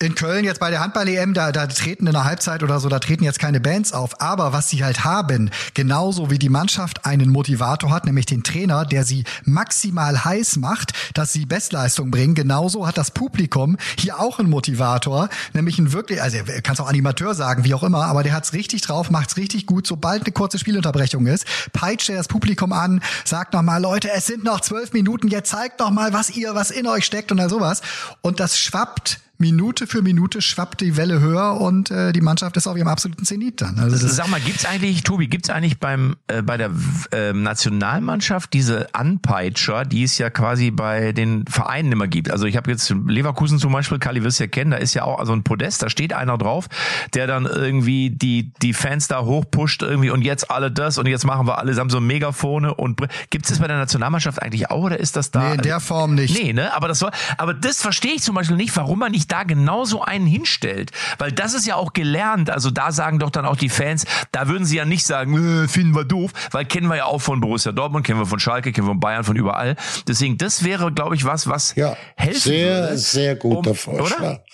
in Köln jetzt bei der Handball-EM, da, da treten in der Halbzeit oder so, da treten jetzt keine Bands auf. Aber was sie halt haben, genauso wie die Mannschaft einen Motivator hat, nämlich den Trainer, der sie maximal heiß macht, dass sie Bestleistung bringen, genauso hat das Publikum hier auch einen Motivator, nämlich ein wirklich, also kannst auch Animateur sagen, wie auch immer, aber der hat's richtig drauf, macht's richtig gut, sobald eine kurze Spielunterbrechung ist, peitscht er das Publikum an, sagt nochmal, Leute, es sind noch zwölf Minuten, jetzt zeigt doch mal, was ihr, was in euch steckt und all sowas. Und das schwappt Minute für Minute schwappt die Welle höher und äh, die Mannschaft ist auf ihrem absoluten Zenit dann. Also Sag mal, gibt's eigentlich, Tobi, gibt's eigentlich beim äh, bei der äh, Nationalmannschaft diese Anpeitscher, die es ja quasi bei den Vereinen immer gibt? Also ich habe jetzt Leverkusen zum Beispiel, Kali wirst ja kennen, da ist ja auch so ein Podest, da steht einer drauf, der dann irgendwie die die Fans da hochpusht irgendwie und jetzt alle das und jetzt machen wir alle, haben so Megafone und gibt's das bei der Nationalmannschaft eigentlich auch oder ist das da? Nee, in der Form nicht. Nee, ne? Aber das soll, aber das verstehe ich zum Beispiel nicht, warum man nicht da genauso einen hinstellt, weil das ist ja auch gelernt. Also da sagen doch dann auch die Fans, da würden sie ja nicht sagen, äh, finden wir doof, weil kennen wir ja auch von Borussia Dortmund, kennen wir von Schalke, kennen wir von Bayern, von überall. Deswegen, das wäre, glaube ich, was, was ja, helfen sehr, würde. Sehr guter um, Vorschlag. Oder?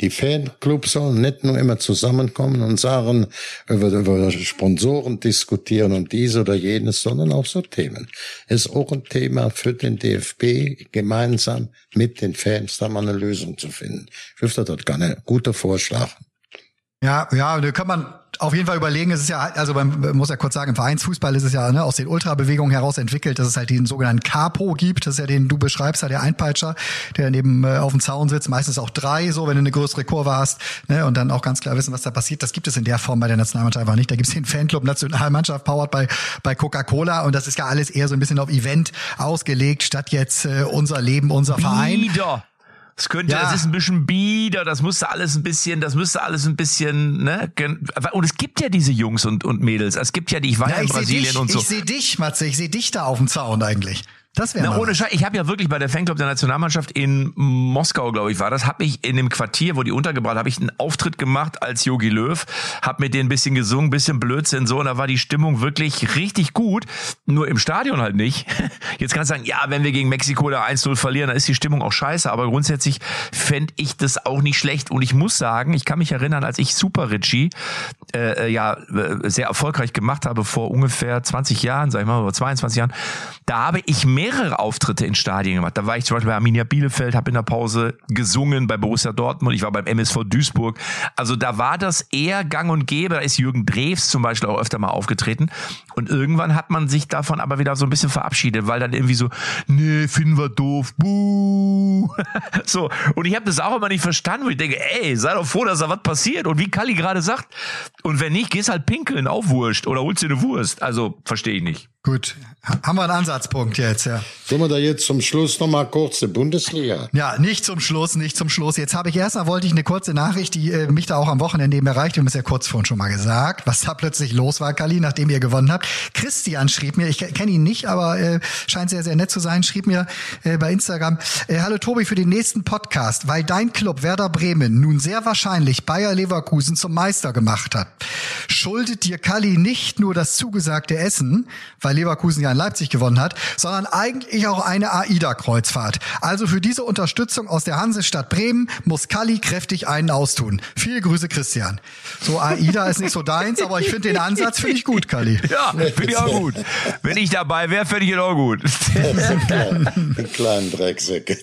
Die Fanclubs sollen nicht nur immer zusammenkommen und sagen, über, über Sponsoren diskutieren und dies oder jenes, sondern auch so Themen. Ist auch ein Thema für den DFB, gemeinsam mit den Fans da mal eine Lösung zu finden. Wüsste dort gar nicht. Guter Vorschlag. Ja, ja, da kann man auf jeden Fall überlegen. Es ist ja, also man muss ja kurz sagen, im Vereinsfußball ist es ja ne, aus den Ultrabewegungen heraus entwickelt, dass es halt den sogenannten Capo gibt. Das ist ja den du beschreibst, ja der Einpeitscher, der daneben äh, auf dem Zaun sitzt. Meistens auch drei, so wenn du eine größere Kurve hast ne, und dann auch ganz klar wissen, was da passiert. Das gibt es in der Form bei der Nationalmannschaft einfach nicht. Da gibt es den Fanclub Nationalmannschaft powered bei bei Coca-Cola und das ist ja alles eher so ein bisschen auf Event ausgelegt, statt jetzt äh, unser Leben, unser Verein. Es könnte, ja. das ist ein bisschen bieder, das müsste alles ein bisschen, das müsste alles ein bisschen, ne? Und es gibt ja diese Jungs und, und Mädels. Es gibt ja die, ich war ja, ja in Brasilien dich, und so. Ich sehe dich, Matze, ich sehe dich da auf dem Zaun eigentlich. Das wäre ohne Scheiß. Ich habe ja wirklich bei der Fanclub der Nationalmannschaft in Moskau, glaube ich, war das, habe ich in dem Quartier, wo die untergebracht, habe ich einen Auftritt gemacht als Yogi Löw, habe mit denen ein bisschen gesungen, bisschen Blödsinn so und da war die Stimmung wirklich richtig gut, nur im Stadion halt nicht. Jetzt kannst du sagen, ja, wenn wir gegen Mexiko da 1-0 verlieren, dann ist die Stimmung auch scheiße, aber grundsätzlich fände ich das auch nicht schlecht und ich muss sagen, ich kann mich erinnern, als ich Super Richie äh, äh ja äh, sehr erfolgreich gemacht habe vor ungefähr 20 Jahren, sag ich mal, oder 22 Jahren, da habe ich mehr mehrere Auftritte in Stadien gemacht. Da war ich zum Beispiel bei Arminia Bielefeld, habe in der Pause gesungen bei Borussia Dortmund, ich war beim MSV Duisburg. Also da war das eher gang und gäbe. Da ist Jürgen Drews zum Beispiel auch öfter mal aufgetreten. Und irgendwann hat man sich davon aber wieder so ein bisschen verabschiedet, weil dann irgendwie so, nee, finden wir doof, buh. so. Und ich habe das auch immer nicht verstanden, wo ich denke, ey, sei doch froh, dass da was passiert. Und wie Kalli gerade sagt, und wenn nicht, gehst halt pinkeln, auch Wurscht. Oder holst dir eine Wurst. Also, verstehe ich nicht. Gut, haben wir einen Ansatzpunkt jetzt, ja. Sollen wir da jetzt zum Schluss noch mal kurz die Bundesliga? Ja, nicht zum Schluss, nicht zum Schluss. Jetzt habe ich erstmal wollte ich eine kurze Nachricht, die äh, mich da auch am Wochenende eben erreicht. Wir haben es ja kurz vorhin schon mal gesagt, was da plötzlich los war, Kali, nachdem ihr gewonnen habt. Christian schrieb mir, ich kenne ihn nicht, aber äh, scheint sehr, sehr nett zu sein, schrieb mir äh, bei Instagram, äh, hallo Tobi, für den nächsten Podcast, weil dein Club Werder Bremen nun sehr wahrscheinlich Bayer Leverkusen zum Meister gemacht hat, schuldet dir Kali nicht nur das zugesagte Essen, weil Leverkusen ja in Leipzig gewonnen hat, sondern eigentlich auch eine AIDA-Kreuzfahrt. Also für diese Unterstützung aus der Hansestadt Bremen muss Kalli kräftig einen austun. Viele Grüße, Christian. So AIDA ist nicht so deins, aber ich finde den Ansatz finde ich gut, Kalli. Ja, finde ich auch gut. Wenn ich dabei wäre, fände ich ihn auch gut. Ein kleinen Drecksäcke.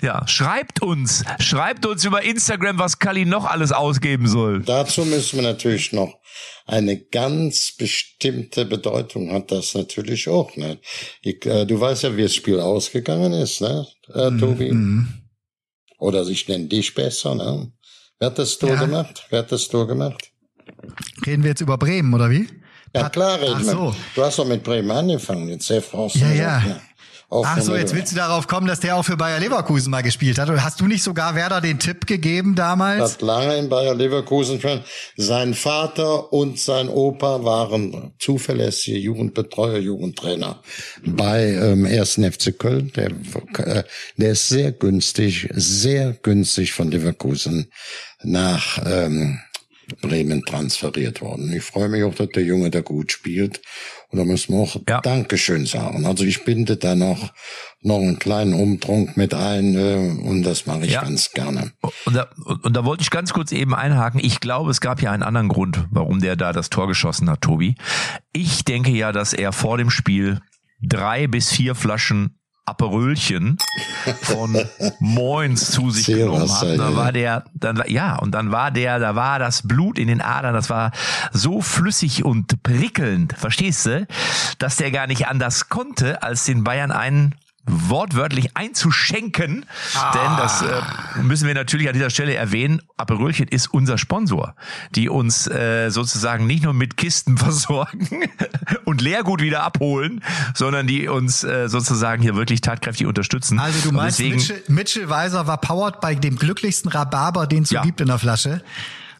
Ja, schreibt uns, schreibt uns über Instagram, was Kalli noch alles ausgeben soll. Dazu müssen wir natürlich noch eine ganz bestimmte Bedeutung hat das natürlich auch. Ne? Ich, äh, du weißt ja, wie das Spiel ausgegangen ist, ne, äh, mhm, Tobi? Mhm. Oder ich nenne dich besser. Ne? Wer hat das Tor ja. gemacht? Wer hat das Tor gemacht? Reden wir jetzt über Bremen, oder wie? Ja, klar reden wir. So. Du hast doch mit Bremen angefangen, jetzt sehr Ja, ja. Ach so, jetzt willst du darauf kommen, dass der auch für Bayer Leverkusen mal gespielt hat. Und hast du nicht sogar Werder den Tipp gegeben damals? Hat lange in Bayer Leverkusen schon. Sein Vater und sein Opa waren zuverlässige Jugendbetreuer, Jugendtrainer bei ähm, 1. FC Köln. Der, äh, der ist sehr günstig, sehr günstig von Leverkusen nach ähm, Bremen transferiert worden. Ich freue mich auch, dass der Junge da gut spielt. Und da müssen wir auch ja. Dankeschön sagen. Also ich binde da noch, noch einen kleinen Umtrunk mit ein äh, und das mache ich ja. ganz gerne. Und da, und da wollte ich ganz kurz eben einhaken. Ich glaube, es gab ja einen anderen Grund, warum der da das Tor geschossen hat, Tobi. Ich denke ja, dass er vor dem Spiel drei bis vier Flaschen Aperölchen von Moins zu sich genommen hat. Da war der, dann ja, und dann war der, da war das Blut in den Adern, das war so flüssig und prickelnd, verstehst du, dass der gar nicht anders konnte, als den Bayern einen wortwörtlich einzuschenken. Ah. Denn das äh, müssen wir natürlich an dieser Stelle erwähnen. Aperölchen ist unser Sponsor, die uns äh, sozusagen nicht nur mit Kisten versorgen und Leergut wieder abholen, sondern die uns äh, sozusagen hier wirklich tatkräftig unterstützen. Also du meinst, deswegen, Mitchell, Mitchell Weiser war powered bei dem glücklichsten Rhabarber, den es so ja. gibt in der Flasche.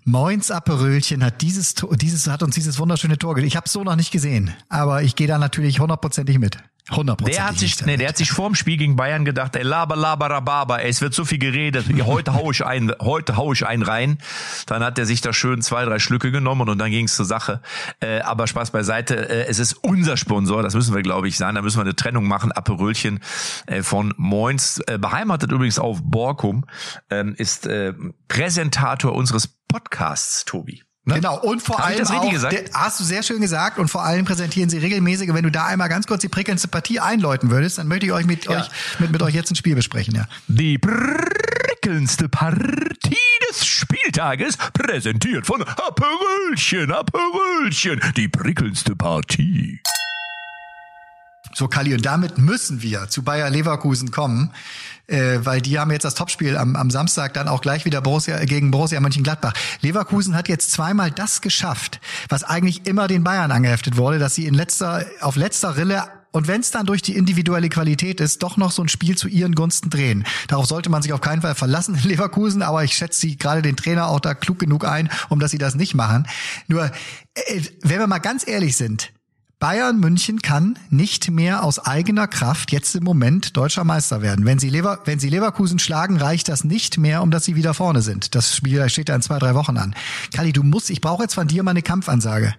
Moins Aperölchen hat dieses, dieses hat uns dieses wunderschöne Tor. Ich habe es so noch nicht gesehen, aber ich gehe da natürlich hundertprozentig mit. 100 Der hat sich, nee, der hat sich vorm Spiel gegen Bayern gedacht, ey, laber, laber, rababa, ey, es wird so viel geredet, heute hau ich ein, heute hau ich einen rein. Dann hat er sich da schön zwei, drei Schlücke genommen und dann ging es zur Sache. Äh, aber Spaß beiseite, äh, es ist unser Sponsor, das müssen wir, glaube ich, sagen. Da müssen wir eine Trennung machen. Aperölchen äh, von Moins, äh, beheimatet übrigens auf Borkum, äh, ist äh, Präsentator unseres Podcasts, Tobi. Ne? Genau, und vor Hab allem auch, der, hast du sehr schön gesagt, und vor allem präsentieren sie regelmäßig. Wenn du da einmal ganz kurz die prickelndste Partie einläuten würdest, dann möchte ich euch mit ja. euch mit, mit euch jetzt ein Spiel besprechen. Ja. Die prickelndste Partie des Spieltages, präsentiert von Aperölchen, Aperölchen, die prickelndste Partie. So, Kali, und damit müssen wir zu Bayer Leverkusen kommen äh, weil die haben jetzt das Topspiel am, am Samstag dann auch gleich wieder Borussia, gegen Borussia Mönchengladbach. Leverkusen hat jetzt zweimal das geschafft, was eigentlich immer den Bayern angeheftet wurde, dass sie in letzter, auf letzter Rille und wenn es dann durch die individuelle Qualität ist, doch noch so ein Spiel zu ihren Gunsten drehen. Darauf sollte man sich auf keinen Fall verlassen in Leverkusen, aber ich schätze sie gerade den Trainer auch da klug genug ein, um dass sie das nicht machen. Nur, äh, wenn wir mal ganz ehrlich sind, Bayern München kann nicht mehr aus eigener Kraft jetzt im Moment deutscher Meister werden. Wenn sie, Lever wenn sie Leverkusen schlagen, reicht das nicht mehr, um dass sie wieder vorne sind. Das Spiel steht ja in zwei, drei Wochen an. Kali, du musst, ich brauche jetzt von dir mal eine Kampfansage.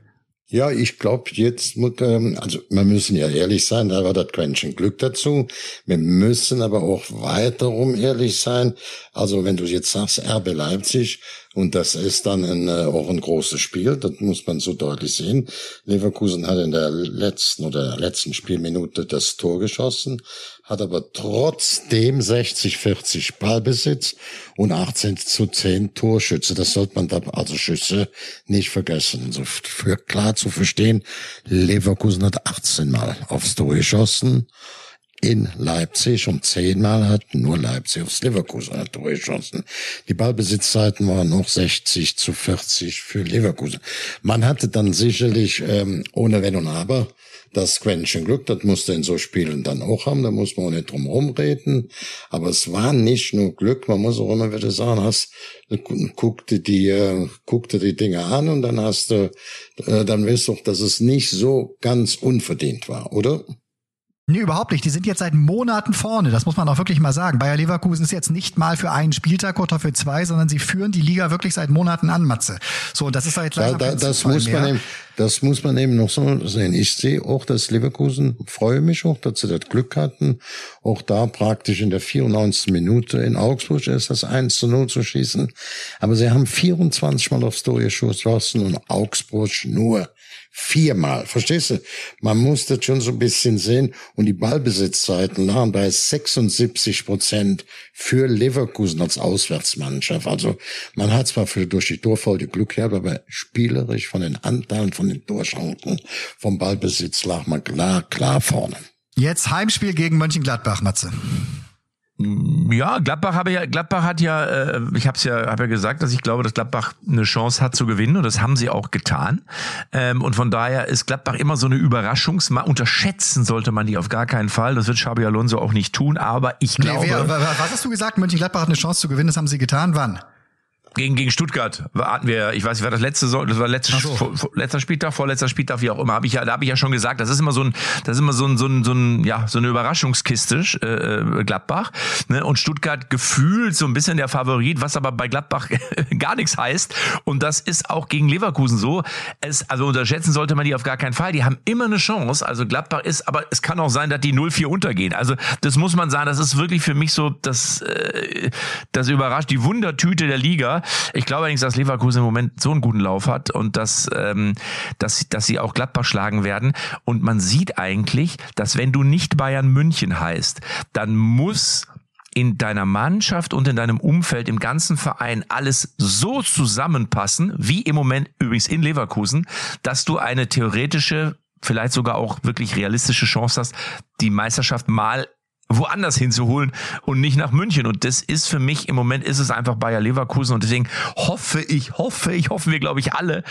Ja, ich glaube jetzt, ähm, also wir müssen ja ehrlich sein, da war das Quäntchen Glück dazu. Wir müssen aber auch weiterum ehrlich sein. Also wenn du jetzt sagst, RB Leipzig, und das ist dann ein, äh, auch ein großes Spiel, das muss man so deutlich sehen. Leverkusen hat in der letzten oder letzten Spielminute das Tor geschossen, hat aber trotzdem 60-40 Ballbesitz und 18 zu 10 Torschütze. Das sollte man da, also Schüsse, nicht vergessen. Also für klar zu verstehen, Leverkusen hat 18 Mal aufs Tor geschossen in Leipzig und zehnmal hat nur Leipzig aufs Leverkusen durchgeschossen. Die Ballbesitzzeiten waren noch 60 zu 40 für Leverkusen. Man hatte dann sicherlich ähm, ohne Wenn und Aber das Quäntchen Glück, das musste in so Spielen dann auch haben, da muss man auch nicht drum rumreden. Aber es war nicht nur Glück, man muss auch immer wieder sagen, hast, guckte die, äh, guckte die Dinge an und dann hast du, äh, dann weißt du auch, dass es nicht so ganz unverdient war, oder? Nee, überhaupt nicht. Die sind jetzt seit Monaten vorne. Das muss man auch wirklich mal sagen. Bayer Leverkusen ist jetzt nicht mal für einen Spieltag oder für zwei, sondern sie führen die Liga wirklich seit Monaten an, Matze. So, und das ist halt leider da, da, das muss man eben, das muss man eben noch so sehen. Ich sehe auch, dass Leverkusen, freue mich auch, dass sie das Glück hatten, auch da praktisch in der 94. Minute in Augsburg ist das 1 zu 0 zu schießen. Aber sie haben 24 Mal aufs Tor geschossen und Augsburg nur Viermal. Verstehst du? Man muss das schon so ein bisschen sehen. Und die Ballbesitzzeiten lagen bei 76 Prozent für Leverkusen als Auswärtsmannschaft. Also man hat zwar für durch die Torfolge Glück gehabt, aber spielerisch von den Anteilen, von den Torchancen, vom Ballbesitz lag man klar, klar vorne. Jetzt Heimspiel gegen Mönchengladbach, Matze. Ja, Gladbach habe ja Gladbach hat ja, äh, ich habe es ja, habe ja gesagt, dass ich glaube, dass Gladbach eine Chance hat zu gewinnen und das haben sie auch getan. Ähm, und von daher ist Gladbach immer so eine Überraschungs. Unterschätzen sollte man die auf gar keinen Fall. Das wird Xabi Alonso auch nicht tun. Aber ich glaube. Nee, wer, was hast du gesagt? Mönchengladbach hat eine Chance zu gewinnen. Das haben sie getan. Wann? Gegen, gegen Stuttgart hatten wir, ich weiß nicht, war das letzte, das war letzte, so. vor, letzter Spieltag, vorletzter Spieltag, wie auch immer, habe ich ja, da habe ich ja schon gesagt, das ist immer so ein, das ist immer so ein, so ein, so ein ja, so eine Überraschungskiste, äh, äh, Gladbach, ne? und Stuttgart gefühlt so ein bisschen der Favorit, was aber bei Gladbach gar nichts heißt, und das ist auch gegen Leverkusen so. Es, also unterschätzen sollte man die auf gar keinen Fall. Die haben immer eine Chance. Also Gladbach ist, aber es kann auch sein, dass die 0-4 untergehen. Also das muss man sagen, das ist wirklich für mich so das, äh, das überrascht die Wundertüte der Liga ich glaube allerdings, dass Leverkusen im Moment so einen guten Lauf hat und dass, ähm, dass, dass sie auch Gladbach schlagen werden. Und man sieht eigentlich, dass wenn du nicht Bayern München heißt, dann muss in deiner Mannschaft und in deinem Umfeld, im ganzen Verein alles so zusammenpassen, wie im Moment übrigens in Leverkusen, dass du eine theoretische, vielleicht sogar auch wirklich realistische Chance hast, die Meisterschaft mal woanders hinzuholen und nicht nach München. Und das ist für mich im Moment ist es einfach Bayer Leverkusen und deswegen hoffe ich, hoffe ich, hoffen wir, glaube ich, alle,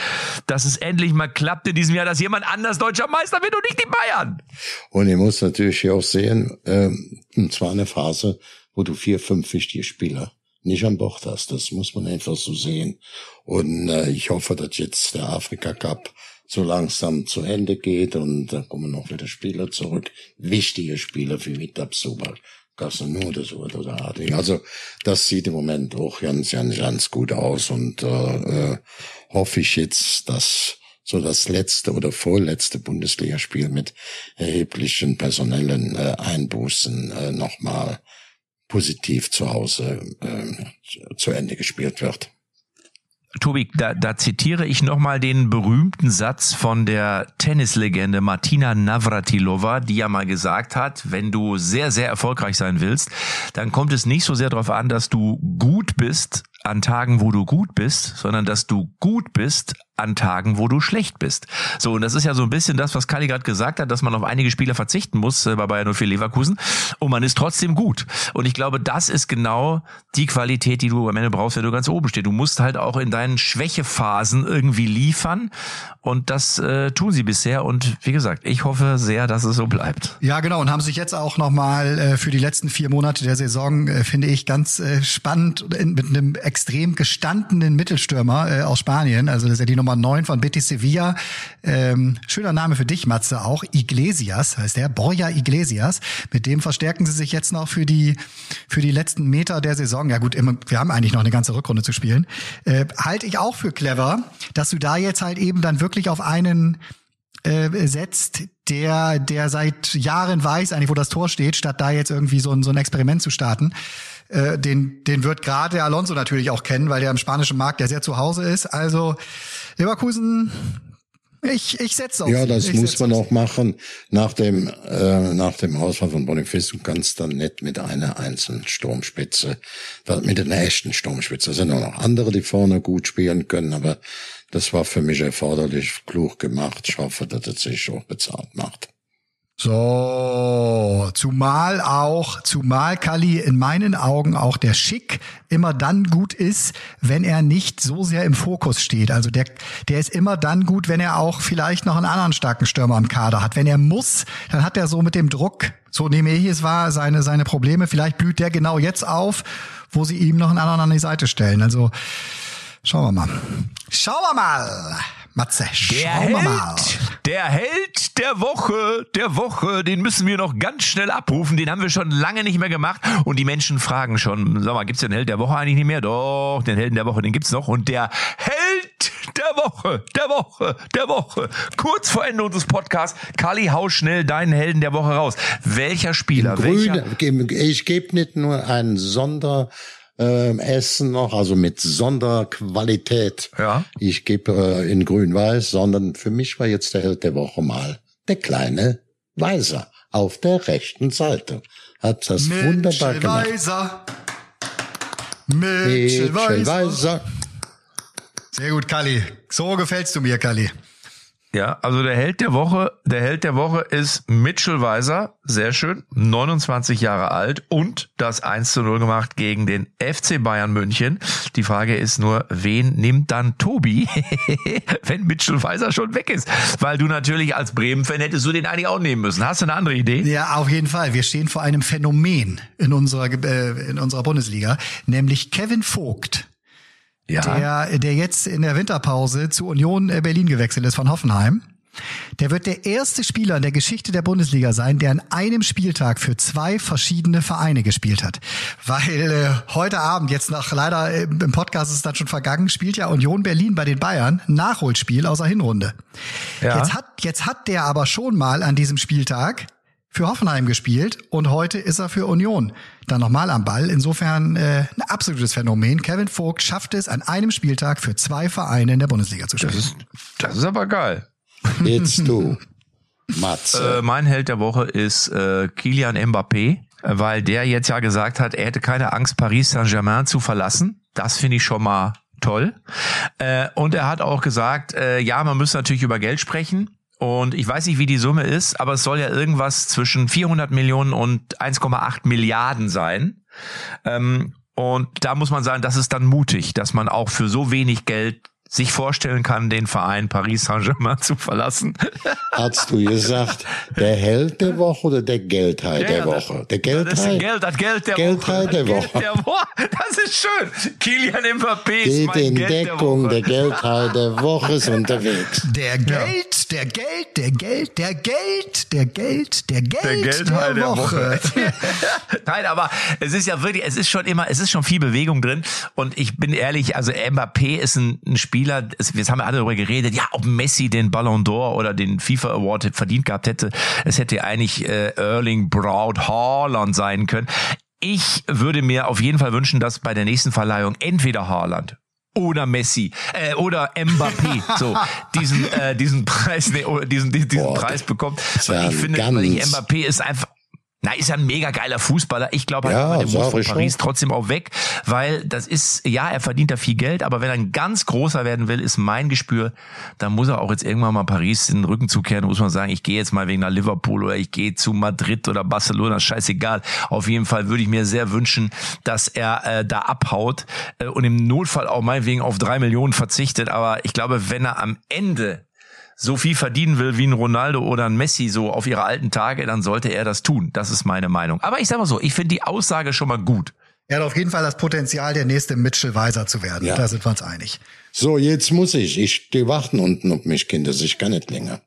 dass es endlich mal klappt in diesem Jahr, dass jemand anders deutscher Meister wird und nicht die Bayern. Und ich muss natürlich auch sehen, ähm, und zwar eine Phase, wo du vier, fünf wichtige Spieler nicht an Bord hast. Das muss man einfach so sehen. Und äh, ich hoffe, dass jetzt der Afrika Cup so langsam zu Ende geht und da kommen noch wieder Spieler zurück. Wichtige Spieler wie Vitab Suba, Casanode oder Ading. Also das sieht im Moment auch ganz, ganz, ganz gut aus und äh, äh, hoffe ich jetzt, dass so das letzte oder vorletzte Bundesligaspiel mit erheblichen personellen äh, Einbußen äh, nochmal positiv zu Hause äh, zu Ende gespielt wird. Tobi, da, da zitiere ich nochmal den berühmten Satz von der Tennislegende Martina Navratilova, die ja mal gesagt hat, wenn du sehr, sehr erfolgreich sein willst, dann kommt es nicht so sehr darauf an, dass du gut bist an Tagen, wo du gut bist, sondern dass du gut bist an Tagen, wo du schlecht bist. So, und das ist ja so ein bisschen das, was Kali gerade gesagt hat, dass man auf einige Spieler verzichten muss äh, bei Bayern 04 Leverkusen und man ist trotzdem gut. Und ich glaube, das ist genau die Qualität, die du am Ende brauchst, wenn du ganz oben stehst. Du musst halt auch in deinen Schwächephasen irgendwie liefern und das äh, tun sie bisher und wie gesagt, ich hoffe sehr, dass es so bleibt. Ja, genau und haben sich jetzt auch nochmal äh, für die letzten vier Monate der Saison, äh, finde ich, ganz äh, spannend mit einem extrem gestandenen Mittelstürmer äh, aus Spanien, also das ist ja die Nummer Nummer 9 von Betis Sevilla. Ähm, schöner Name für dich, Matze, auch. Iglesias heißt der, Borja Iglesias. Mit dem verstärken sie sich jetzt noch für die, für die letzten Meter der Saison. Ja gut, immer, wir haben eigentlich noch eine ganze Rückrunde zu spielen. Äh, halte ich auch für clever, dass du da jetzt halt eben dann wirklich auf einen äh, setzt, der, der seit Jahren weiß eigentlich, wo das Tor steht, statt da jetzt irgendwie so ein, so ein Experiment zu starten. Äh, den, den wird gerade Alonso natürlich auch kennen, weil der im spanischen Markt ja sehr zu Hause ist. Also Leverkusen ich, ich setze auf Ja, das muss man auch machen. Nach dem, äh, nach dem Ausfall von Boniface, du kannst dann nicht mit einer einzelnen Sturmspitze, mit einer echten Sturmspitze. Es sind auch noch andere, die vorne gut spielen können, aber das war für mich erforderlich, klug gemacht. Ich hoffe, dass es sich auch bezahlt macht. So, zumal auch, zumal Kali in meinen Augen auch der Schick immer dann gut ist, wenn er nicht so sehr im Fokus steht. Also der, der ist immer dann gut, wenn er auch vielleicht noch einen anderen starken Stürmer im Kader hat. Wenn er muss, dann hat er so mit dem Druck, so nehme ich es wahr, seine, seine Probleme. Vielleicht blüht der genau jetzt auf, wo sie ihm noch einen anderen an die Seite stellen. Also, schauen wir mal. Schauen wir mal. Matze, der Held, mal. Der Held der Woche, der Woche, den müssen wir noch ganz schnell abrufen. Den haben wir schon lange nicht mehr gemacht. Und die Menschen fragen schon, sag mal, gibt's den Held der Woche eigentlich nicht mehr? Doch, den Helden der Woche, den gibt's noch. Und der Held der Woche, der Woche, der Woche. Kurz vor Ende unseres Podcasts, Kali, hau schnell deinen Helden der Woche raus. Welcher Spieler? Grün, welcher? Ich gebe nicht nur einen Sonder ähm, Essen noch, also mit Sonderqualität. Ja. Ich gebe äh, in Grün-Weiß, sondern für mich war jetzt der Held der Woche mal der kleine Weiser auf der rechten Seite. Hat das Mitchell wunderbar gemacht. Weiser. Mitchell, Mitchell Weiser. Sehr gut, Kali. So gefällst du mir, Kali. Ja, also der Held der Woche, der Held der Woche ist Mitchell Weiser, sehr schön, 29 Jahre alt und das 1 zu 0 gemacht gegen den FC Bayern München. Die Frage ist nur, wen nimmt dann Tobi, wenn Mitchell Weiser schon weg ist? Weil du natürlich als Bremen-Fan hättest du den eigentlich auch nehmen müssen. Hast du eine andere Idee? Ja, auf jeden Fall. Wir stehen vor einem Phänomen in unserer, äh, in unserer Bundesliga, nämlich Kevin Vogt ja. der, der jetzt in der Winterpause zu Union äh, Berlin gewechselt ist von Hoffenheim. Der wird der erste Spieler in der Geschichte der Bundesliga sein, der an einem Spieltag für zwei verschiedene Vereine gespielt hat. Weil äh, heute Abend, jetzt nach leider äh, im Podcast ist es dann schon vergangen, spielt ja Union Berlin bei den Bayern Nachholspiel außer Hinrunde. Ja. Jetzt hat jetzt hat der aber schon mal an diesem Spieltag für Hoffenheim gespielt und heute ist er für Union dann nochmal am Ball. Insofern äh, ein absolutes Phänomen. Kevin Vogt schafft es an einem Spieltag für zwei Vereine in der Bundesliga zu spielen. Das ist, das ist aber geil. Jetzt du, Matze. Äh, mein Held der Woche ist äh, Kilian Mbappé, weil der jetzt ja gesagt hat, er hätte keine Angst, Paris Saint-Germain zu verlassen. Das finde ich schon mal toll. Äh, und er hat auch gesagt, äh, ja, man müsste natürlich über Geld sprechen. Und ich weiß nicht, wie die Summe ist, aber es soll ja irgendwas zwischen 400 Millionen und 1,8 Milliarden sein. Ähm, und da muss man sagen, das ist dann mutig, dass man auch für so wenig Geld sich vorstellen kann, den Verein Paris Saint-Germain zu verlassen. Hast du gesagt, der Held der Woche oder der Geldhai der, der Woche? Der Geldhai? Das ist Geld, das Geld der Geldhai Woche. Der Woche. Der Woche. Das ist schön. Kilian Mbappé ist mein in Geld Deckung, der, der Geldhai der Woche ist unterwegs. Der Geld, der Geld, der Geld, der Geld, der Geld, der Geld der, Geldhai der Woche. Der Woche. Nein, aber es ist ja wirklich, es ist schon immer, es ist schon viel Bewegung drin. Und ich bin ehrlich, also Mbappé ist ein, ein Spieler, Spieler, jetzt haben wir alle darüber geredet, ja, ob Messi den Ballon d'Or oder den FIFA Award verdient gehabt hätte. Es hätte eigentlich äh, Erling Braut Haaland sein können. Ich würde mir auf jeden Fall wünschen, dass bei der nächsten Verleihung entweder Haaland oder Messi äh, oder Mbappé so diesen äh, diesen Preis nee, diesen diesen, diesen Preis bekommt. Weil ich finde, weil ich, Mbappé ist einfach na, ist ja ein mega geiler Fußballer. Ich glaube, halt, ja, der muss von Paris schon. trotzdem auch weg, weil das ist, ja, er verdient da viel Geld, aber wenn er ein ganz großer werden will, ist mein Gespür, dann muss er auch jetzt irgendwann mal Paris in den Rücken zukehren, muss man sagen, ich gehe jetzt mal wegen nach Liverpool oder ich gehe zu Madrid oder Barcelona, scheißegal. Auf jeden Fall würde ich mir sehr wünschen, dass er äh, da abhaut äh, und im Notfall auch meinetwegen auf drei Millionen verzichtet, aber ich glaube, wenn er am Ende so viel verdienen will wie ein Ronaldo oder ein Messi so auf ihre alten Tage, dann sollte er das tun. Das ist meine Meinung. Aber ich sag mal so, ich finde die Aussage schon mal gut. Er hat auf jeden Fall das Potenzial, der nächste Mitchell Weiser zu werden. Ja. Da sind wir uns einig. So, jetzt muss ich. Ich stehe warten unten auf mich, Kinder. Ich kann nicht länger.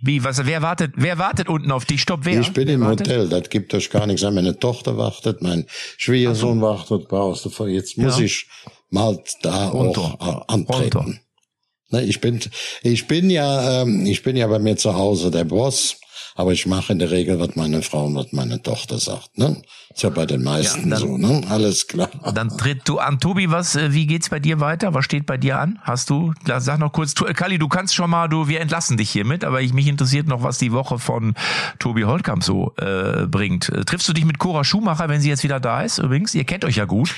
Wie, was, wer wartet, wer wartet unten auf dich? Stopp, wer? Ich bin wer im wartet? Hotel, das gibt euch gar nichts. Meine Tochter wartet, mein Schwiegersohn wartet, brauchst du Jetzt muss ja. ich mal da Runter. auch äh, antreten. Runter. Ne, ich bin, ich bin ja, ähm, ich bin ja bei mir zu Hause der Boss, aber ich mache in der Regel, was meine Frau und was meine Tochter sagt. Ne? Ist ja bei den meisten ja, dann, so, ne? Alles klar. Dann tritt du an. Tobi, was, äh, wie geht's bei dir weiter? Was steht bei dir an? Hast du, sag noch kurz, Kali, du kannst schon mal, du, wir entlassen dich hiermit, aber ich, mich interessiert noch, was die Woche von Tobi Holtkamp so äh, bringt. Äh, triffst du dich mit Cora Schumacher, wenn sie jetzt wieder da ist? Übrigens, ihr kennt euch ja gut.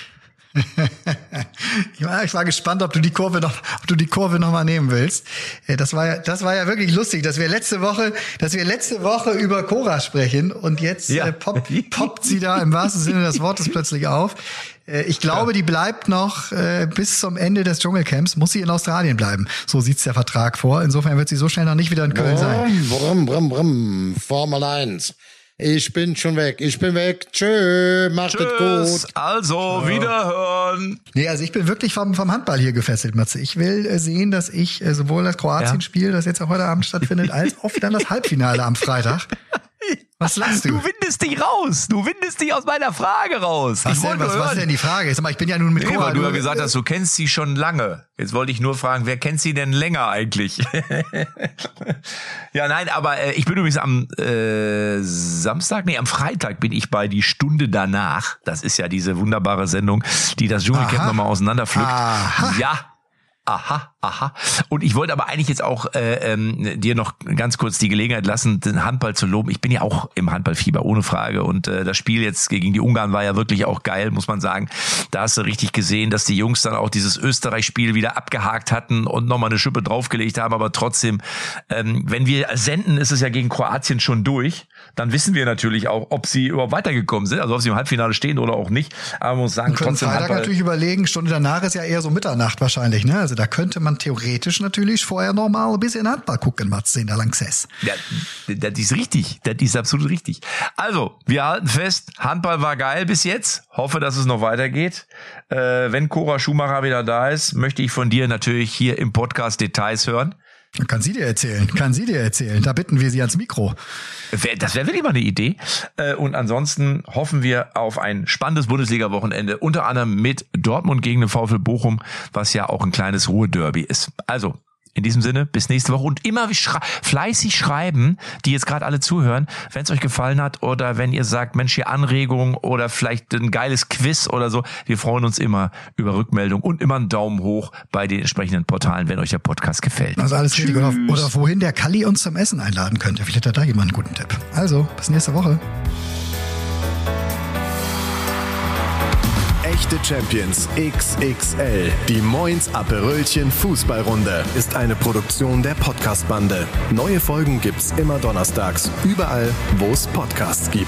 ich, war, ich war gespannt, ob du die Kurve noch, ob du die Kurve noch mal nehmen willst. Äh, das war ja, das war ja wirklich lustig, dass wir letzte Woche, dass wir letzte Woche über Cora sprechen und jetzt ja. äh, poppt, poppt sie da im wahrsten Sinne des Wortes plötzlich auf. Äh, ich glaube, ja. die bleibt noch äh, bis zum Ende des Dschungelcamps, muss sie in Australien bleiben. So sieht's der Vertrag vor. Insofern wird sie so schnell noch nicht wieder in Köln sein. Brumm, brumm, brumm. Formel 1. Ich bin schon weg. Ich bin weg. Tschö, macht es gut. Also, ja. wiederhören. Nee, also ich bin wirklich vom, vom Handball hier gefesselt, Matze. Ich will äh, sehen, dass ich äh, sowohl das Kroatien-Spiel, das jetzt auch heute Abend stattfindet, als auch dann das Halbfinale am Freitag was lachst du? Du windest dich raus. Du windest dich aus meiner Frage raus. Was, denn, was, was denn die Frage? Sag mal, ich bin ja nun mit nee, Cora. Weil du ja gesagt hast, du kennst sie schon lange. Jetzt wollte ich nur fragen, wer kennt sie denn länger eigentlich? ja, nein, aber äh, ich bin übrigens am äh, Samstag, nee, am Freitag bin ich bei die Stunde danach. Das ist ja diese wunderbare Sendung, die das Dschungelcamp nochmal auseinanderpflückt. Aha. Ja, aha, aha. Und ich wollte aber eigentlich jetzt auch äh, ähm, dir noch ganz kurz die Gelegenheit lassen, den Handball zu loben. Ich bin ja auch im Handballfieber, ohne Frage. Und äh, das Spiel jetzt gegen die Ungarn war ja wirklich auch geil, muss man sagen. Da hast du richtig gesehen, dass die Jungs dann auch dieses Österreich-Spiel wieder abgehakt hatten und nochmal eine Schippe draufgelegt haben. Aber trotzdem, ähm, wenn wir senden, ist es ja gegen Kroatien schon durch. Dann wissen wir natürlich auch, ob sie überhaupt weitergekommen sind, also ob sie im Halbfinale stehen oder auch nicht. Aber man muss sagen, trotzdem Freitag Handball natürlich überlegen, Stunde danach ist ja eher so Mitternacht wahrscheinlich, ne? Also da könnte man theoretisch natürlich vorher noch mal ein bisschen Handball gucken, Mats, in der Lanxess. Ja, das ist richtig. Das ist absolut richtig. Also, wir halten fest, Handball war geil bis jetzt. Hoffe, dass es noch weitergeht. Äh, wenn Cora Schumacher wieder da ist, möchte ich von dir natürlich hier im Podcast Details hören. Kann sie dir erzählen, kann sie dir erzählen. Da bitten wir sie ans Mikro. Das wäre wirklich mal eine Idee. Äh, und ansonsten hoffen wir auf ein spannendes Bundesliga-Wochenende, unter anderem mit Dortmund gegen den VfL Bochum, was ja auch ein kleines Ruhe-Derby ist. Also, in diesem Sinne, bis nächste Woche und immer schra fleißig schreiben, die jetzt gerade alle zuhören, wenn es euch gefallen hat oder wenn ihr sagt, Mensch, hier Anregungen oder vielleicht ein geiles Quiz oder so. Wir freuen uns immer über Rückmeldung und immer einen Daumen hoch bei den entsprechenden Portalen, wenn euch der Podcast gefällt. Also alles richtig. Oder, oder wohin der Kalli uns zum Essen einladen könnte. Vielleicht hat da jemand einen guten Tipp. Also, bis nächste Woche. Echte Champions XXL. Die Moins Aperölchen Fußballrunde ist eine Produktion der Podcastbande. Neue Folgen gibt's immer donnerstags, überall, wo es Podcasts gibt.